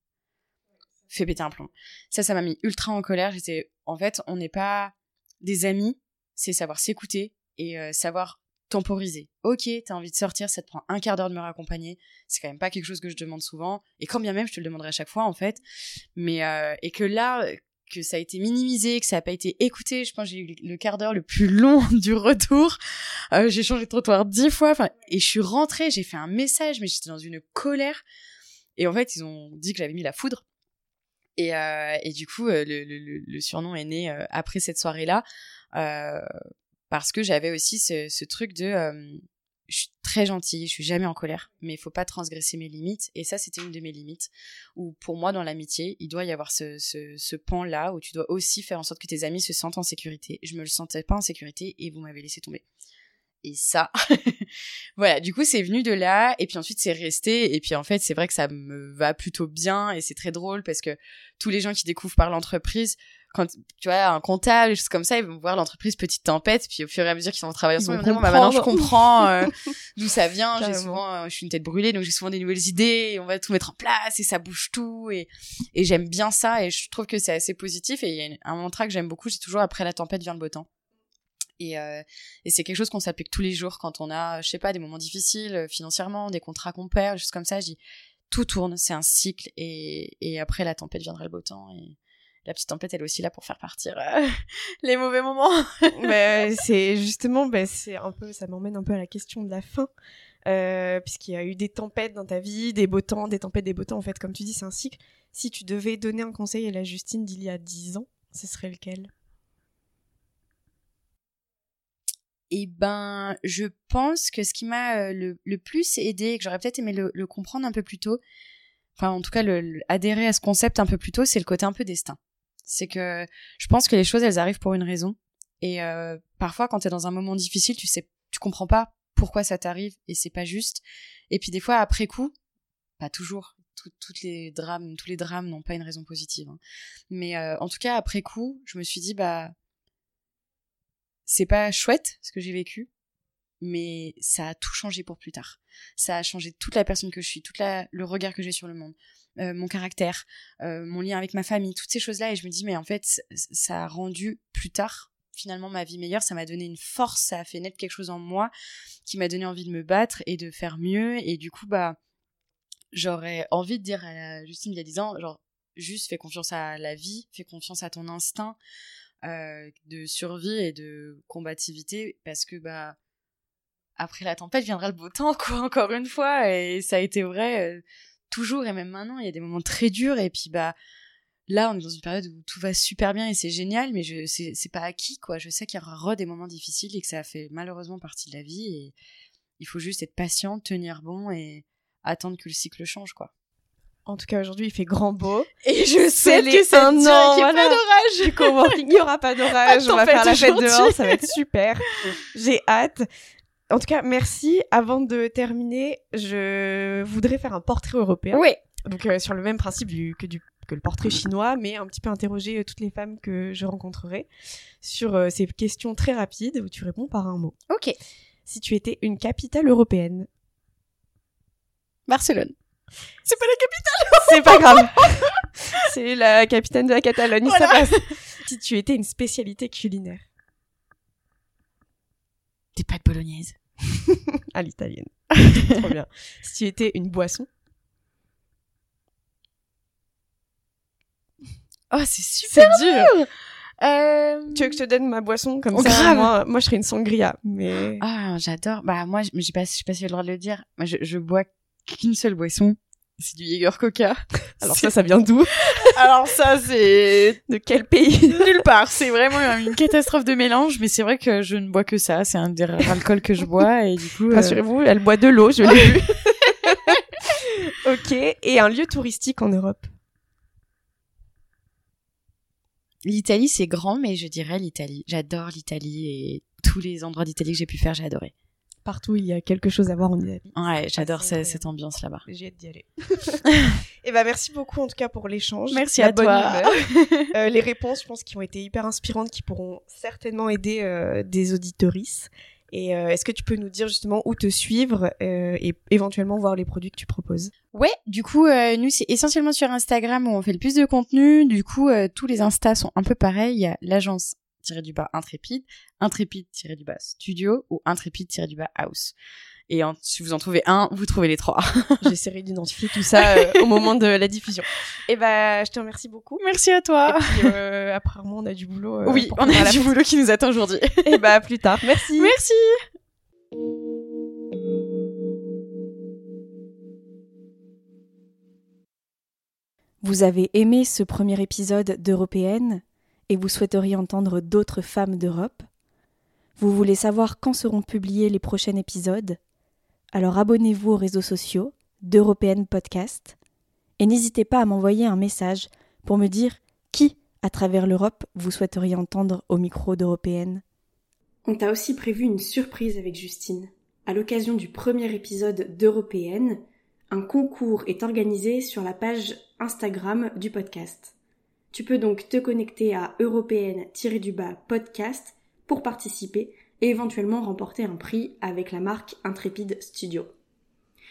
fait péter un plomb. Ça, ça m'a mis ultra en colère. J'étais, en fait, on n'est pas des amis, c'est savoir s'écouter et euh, savoir temporiser. Ok, t'as envie de sortir, ça te prend un quart d'heure de me raccompagner. C'est quand même pas quelque chose que je demande souvent. Et quand bien même, je te le demanderai à chaque fois en fait. Mais euh, et que là, que ça a été minimisé, que ça n'a pas été écouté. Je pense que j'ai eu le quart d'heure le plus long du retour. Euh, j'ai changé de trottoir dix fois. Et je suis rentrée, j'ai fait un message, mais j'étais dans une colère. Et en fait, ils ont dit que j'avais mis la foudre. Et, euh, et du coup, euh, le, le, surnom est né euh, après cette soirée-là, euh, parce que j'avais aussi ce, ce, truc de je suis très gentille, je suis jamais en colère, mais il faut pas transgresser mes limites. Et ça, c'était une de mes limites. Où pour moi, dans l'amitié, il doit y avoir ce, ce, ce pan-là où tu dois aussi faire en sorte que tes amis se sentent en sécurité. Je me le sentais pas en sécurité et vous m'avez laissé tomber. Et ça, voilà, du coup, c'est venu de là, et puis ensuite, c'est resté, et puis en fait, c'est vrai que ça me va plutôt bien, et c'est très drôle parce que tous les gens qui découvrent par l'entreprise, quand tu vois un comptable, choses comme ça, ils vont voir l'entreprise petite tempête, puis au fur et à mesure qu'ils vont travailler ensemble, ils vont bah, maintenant je comprends euh, d'où ça vient. J'ai souvent, euh, je suis une tête brûlée, donc j'ai souvent des nouvelles idées. Et on va tout mettre en place et ça bouge tout et et j'aime bien ça et je trouve que c'est assez positif. Et il y a un mantra que j'aime beaucoup, c'est toujours après la tempête vient le beau temps. Et, euh, et c'est quelque chose qu'on s'applique tous les jours quand on a, je sais pas, des moments difficiles financièrement, des contrats qu'on perd, juste comme ça. Je dis tout tourne, c'est un cycle et et après la tempête viendra le beau temps et la petite tempête, elle est aussi là pour faire partir euh, les mauvais moments. bah, c'est justement, bah, c'est un peu, ça m'emmène un peu à la question de la fin, euh, puisqu'il y a eu des tempêtes dans ta vie, des beaux temps, des tempêtes, des beaux temps. En fait, comme tu dis, c'est un cycle. Si tu devais donner un conseil à la Justine d'il y a dix ans, ce serait lequel? Eh ben, je pense que ce qui m'a euh, le, plus aidé, et que j'aurais peut-être aimé le, comprendre un peu plus tôt, enfin en tout cas le, adhérer à ce concept un peu plus tôt, c'est le côté un peu destin. C'est que je pense que les choses, elles arrivent pour une raison. Et euh, parfois, quand t'es dans un moment difficile, tu sais, tu comprends pas pourquoi ça t'arrive et c'est pas juste. Et puis des fois, après coup, pas toujours. toutes les drames, tous les drames n'ont pas une raison positive. Hein. Mais euh, en tout cas, après coup, je me suis dit, bah, c'est pas chouette ce que j'ai vécu, mais ça a tout changé pour plus tard. Ça a changé toute la personne que je suis, tout le regard que j'ai sur le monde. Euh, mon caractère, euh, mon lien avec ma famille, toutes ces choses-là. Et je me dis, mais en fait, ça a rendu plus tard finalement ma vie meilleure, ça m'a donné une force, ça a fait naître quelque chose en moi qui m'a donné envie de me battre et de faire mieux. Et du coup, bah, j'aurais envie de dire à Justine il y a 10 ans, genre, juste fais confiance à la vie, fais confiance à ton instinct euh, de survie et de combativité parce que, bah, après la tempête viendra le beau temps, quoi, encore une fois. Et ça a été vrai toujours et même maintenant, il y a des moments très durs et puis bah là on est dans une période où tout va super bien et c'est génial mais je c'est pas acquis quoi. Je sais qu'il y aura des moments difficiles et que ça fait malheureusement partie de la vie et il faut juste être patient, tenir bon et attendre que le cycle change quoi. En tout cas, aujourd'hui, il fait grand beau. Et je sais que c'est un an. Il n'y a pas d'orage. Il n'y aura pas d'orage. On va faire la fête dehors. Ça va être super. J'ai hâte. En tout cas, merci. Avant de terminer, je voudrais faire un portrait européen. Oui. Donc euh, sur le même principe que, du, que le portrait chinois, mais un petit peu interroger euh, toutes les femmes que je rencontrerai sur euh, ces questions très rapides où tu réponds par un mot. Ok. Si tu étais une capitale européenne. Barcelone. C'est pas la capitale C'est pas grave. C'est la capitaine de la Catalogne, ça passe. Si tu étais une spécialité culinaire. Des pâtes bolognaises. à l'italienne. Trop bien. Si tu étais une boisson. Oh, c'est super dur. Euh... Tu veux que je te donne ma boisson comme oh, ça? moi, moi, je serais une sangria. Mais ah, j'adore. Bah moi, je sais pas, je sais pas si j'ai le droit de le dire. Moi, je, je bois qu'une seule boisson. C'est du Jäger Coca. Alors ça, ça vient d'où? Alors ça, c'est de quel pays? Nulle part. C'est vraiment une catastrophe de mélange, mais c'est vrai que je ne bois que ça. C'est un des rares alcools que je bois et du coup. Euh, Rassurez-vous, elle boit de l'eau, je l'ai vu. ok. Et un lieu touristique en Europe? L'Italie, c'est grand, mais je dirais l'Italie. J'adore l'Italie et tous les endroits d'Italie que j'ai pu faire, j'ai adoré partout il y a quelque chose à voir en Italie. Ouais, j'adore cette, ambiance là-bas. J'ai hâte d'y aller. Et eh ben merci beaucoup en tout cas pour l'échange. Merci à toi. euh, les réponses, je pense, qui ont été hyper inspirantes, qui pourront certainement aider euh, des auditorices. Et euh, est-ce que tu peux nous dire justement où te suivre euh, et éventuellement voir les produits que tu proposes? Ouais, du coup, nous c'est essentiellement sur Instagram où on fait le plus de contenu. Du coup, tous les Instas sont un peu pareils. Il y a l'agence tiré du bas intrépide, intrépide tiré du bas studio ou intrépide tiré du bas house. Et si vous en trouvez un, vous trouvez les trois. J'essaierai d'identifier tout ça au moment de la diffusion. Et eh ben, je te remercie beaucoup. Merci à toi. Et puis, apparemment, on a du boulot. oui, on a du boulot qui nous attend aujourd'hui. Et bah, à plus tard. Merci. Merci. Vous avez aimé ce premier épisode d'Européenne? Et vous souhaiteriez entendre d'autres femmes d'Europe Vous voulez savoir quand seront publiés les prochains épisodes Alors abonnez-vous aux réseaux sociaux d'Européenne Podcast et n'hésitez pas à m'envoyer un message pour me dire qui, à travers l'Europe, vous souhaiteriez entendre au micro d'Européenne. On t'a aussi prévu une surprise avec Justine. À l'occasion du premier épisode d'Européenne, un concours est organisé sur la page Instagram du podcast. Tu peux donc te connecter à européenne-du-bas podcast pour participer et éventuellement remporter un prix avec la marque Intrépide Studio.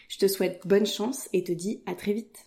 Je te souhaite bonne chance et te dis à très vite.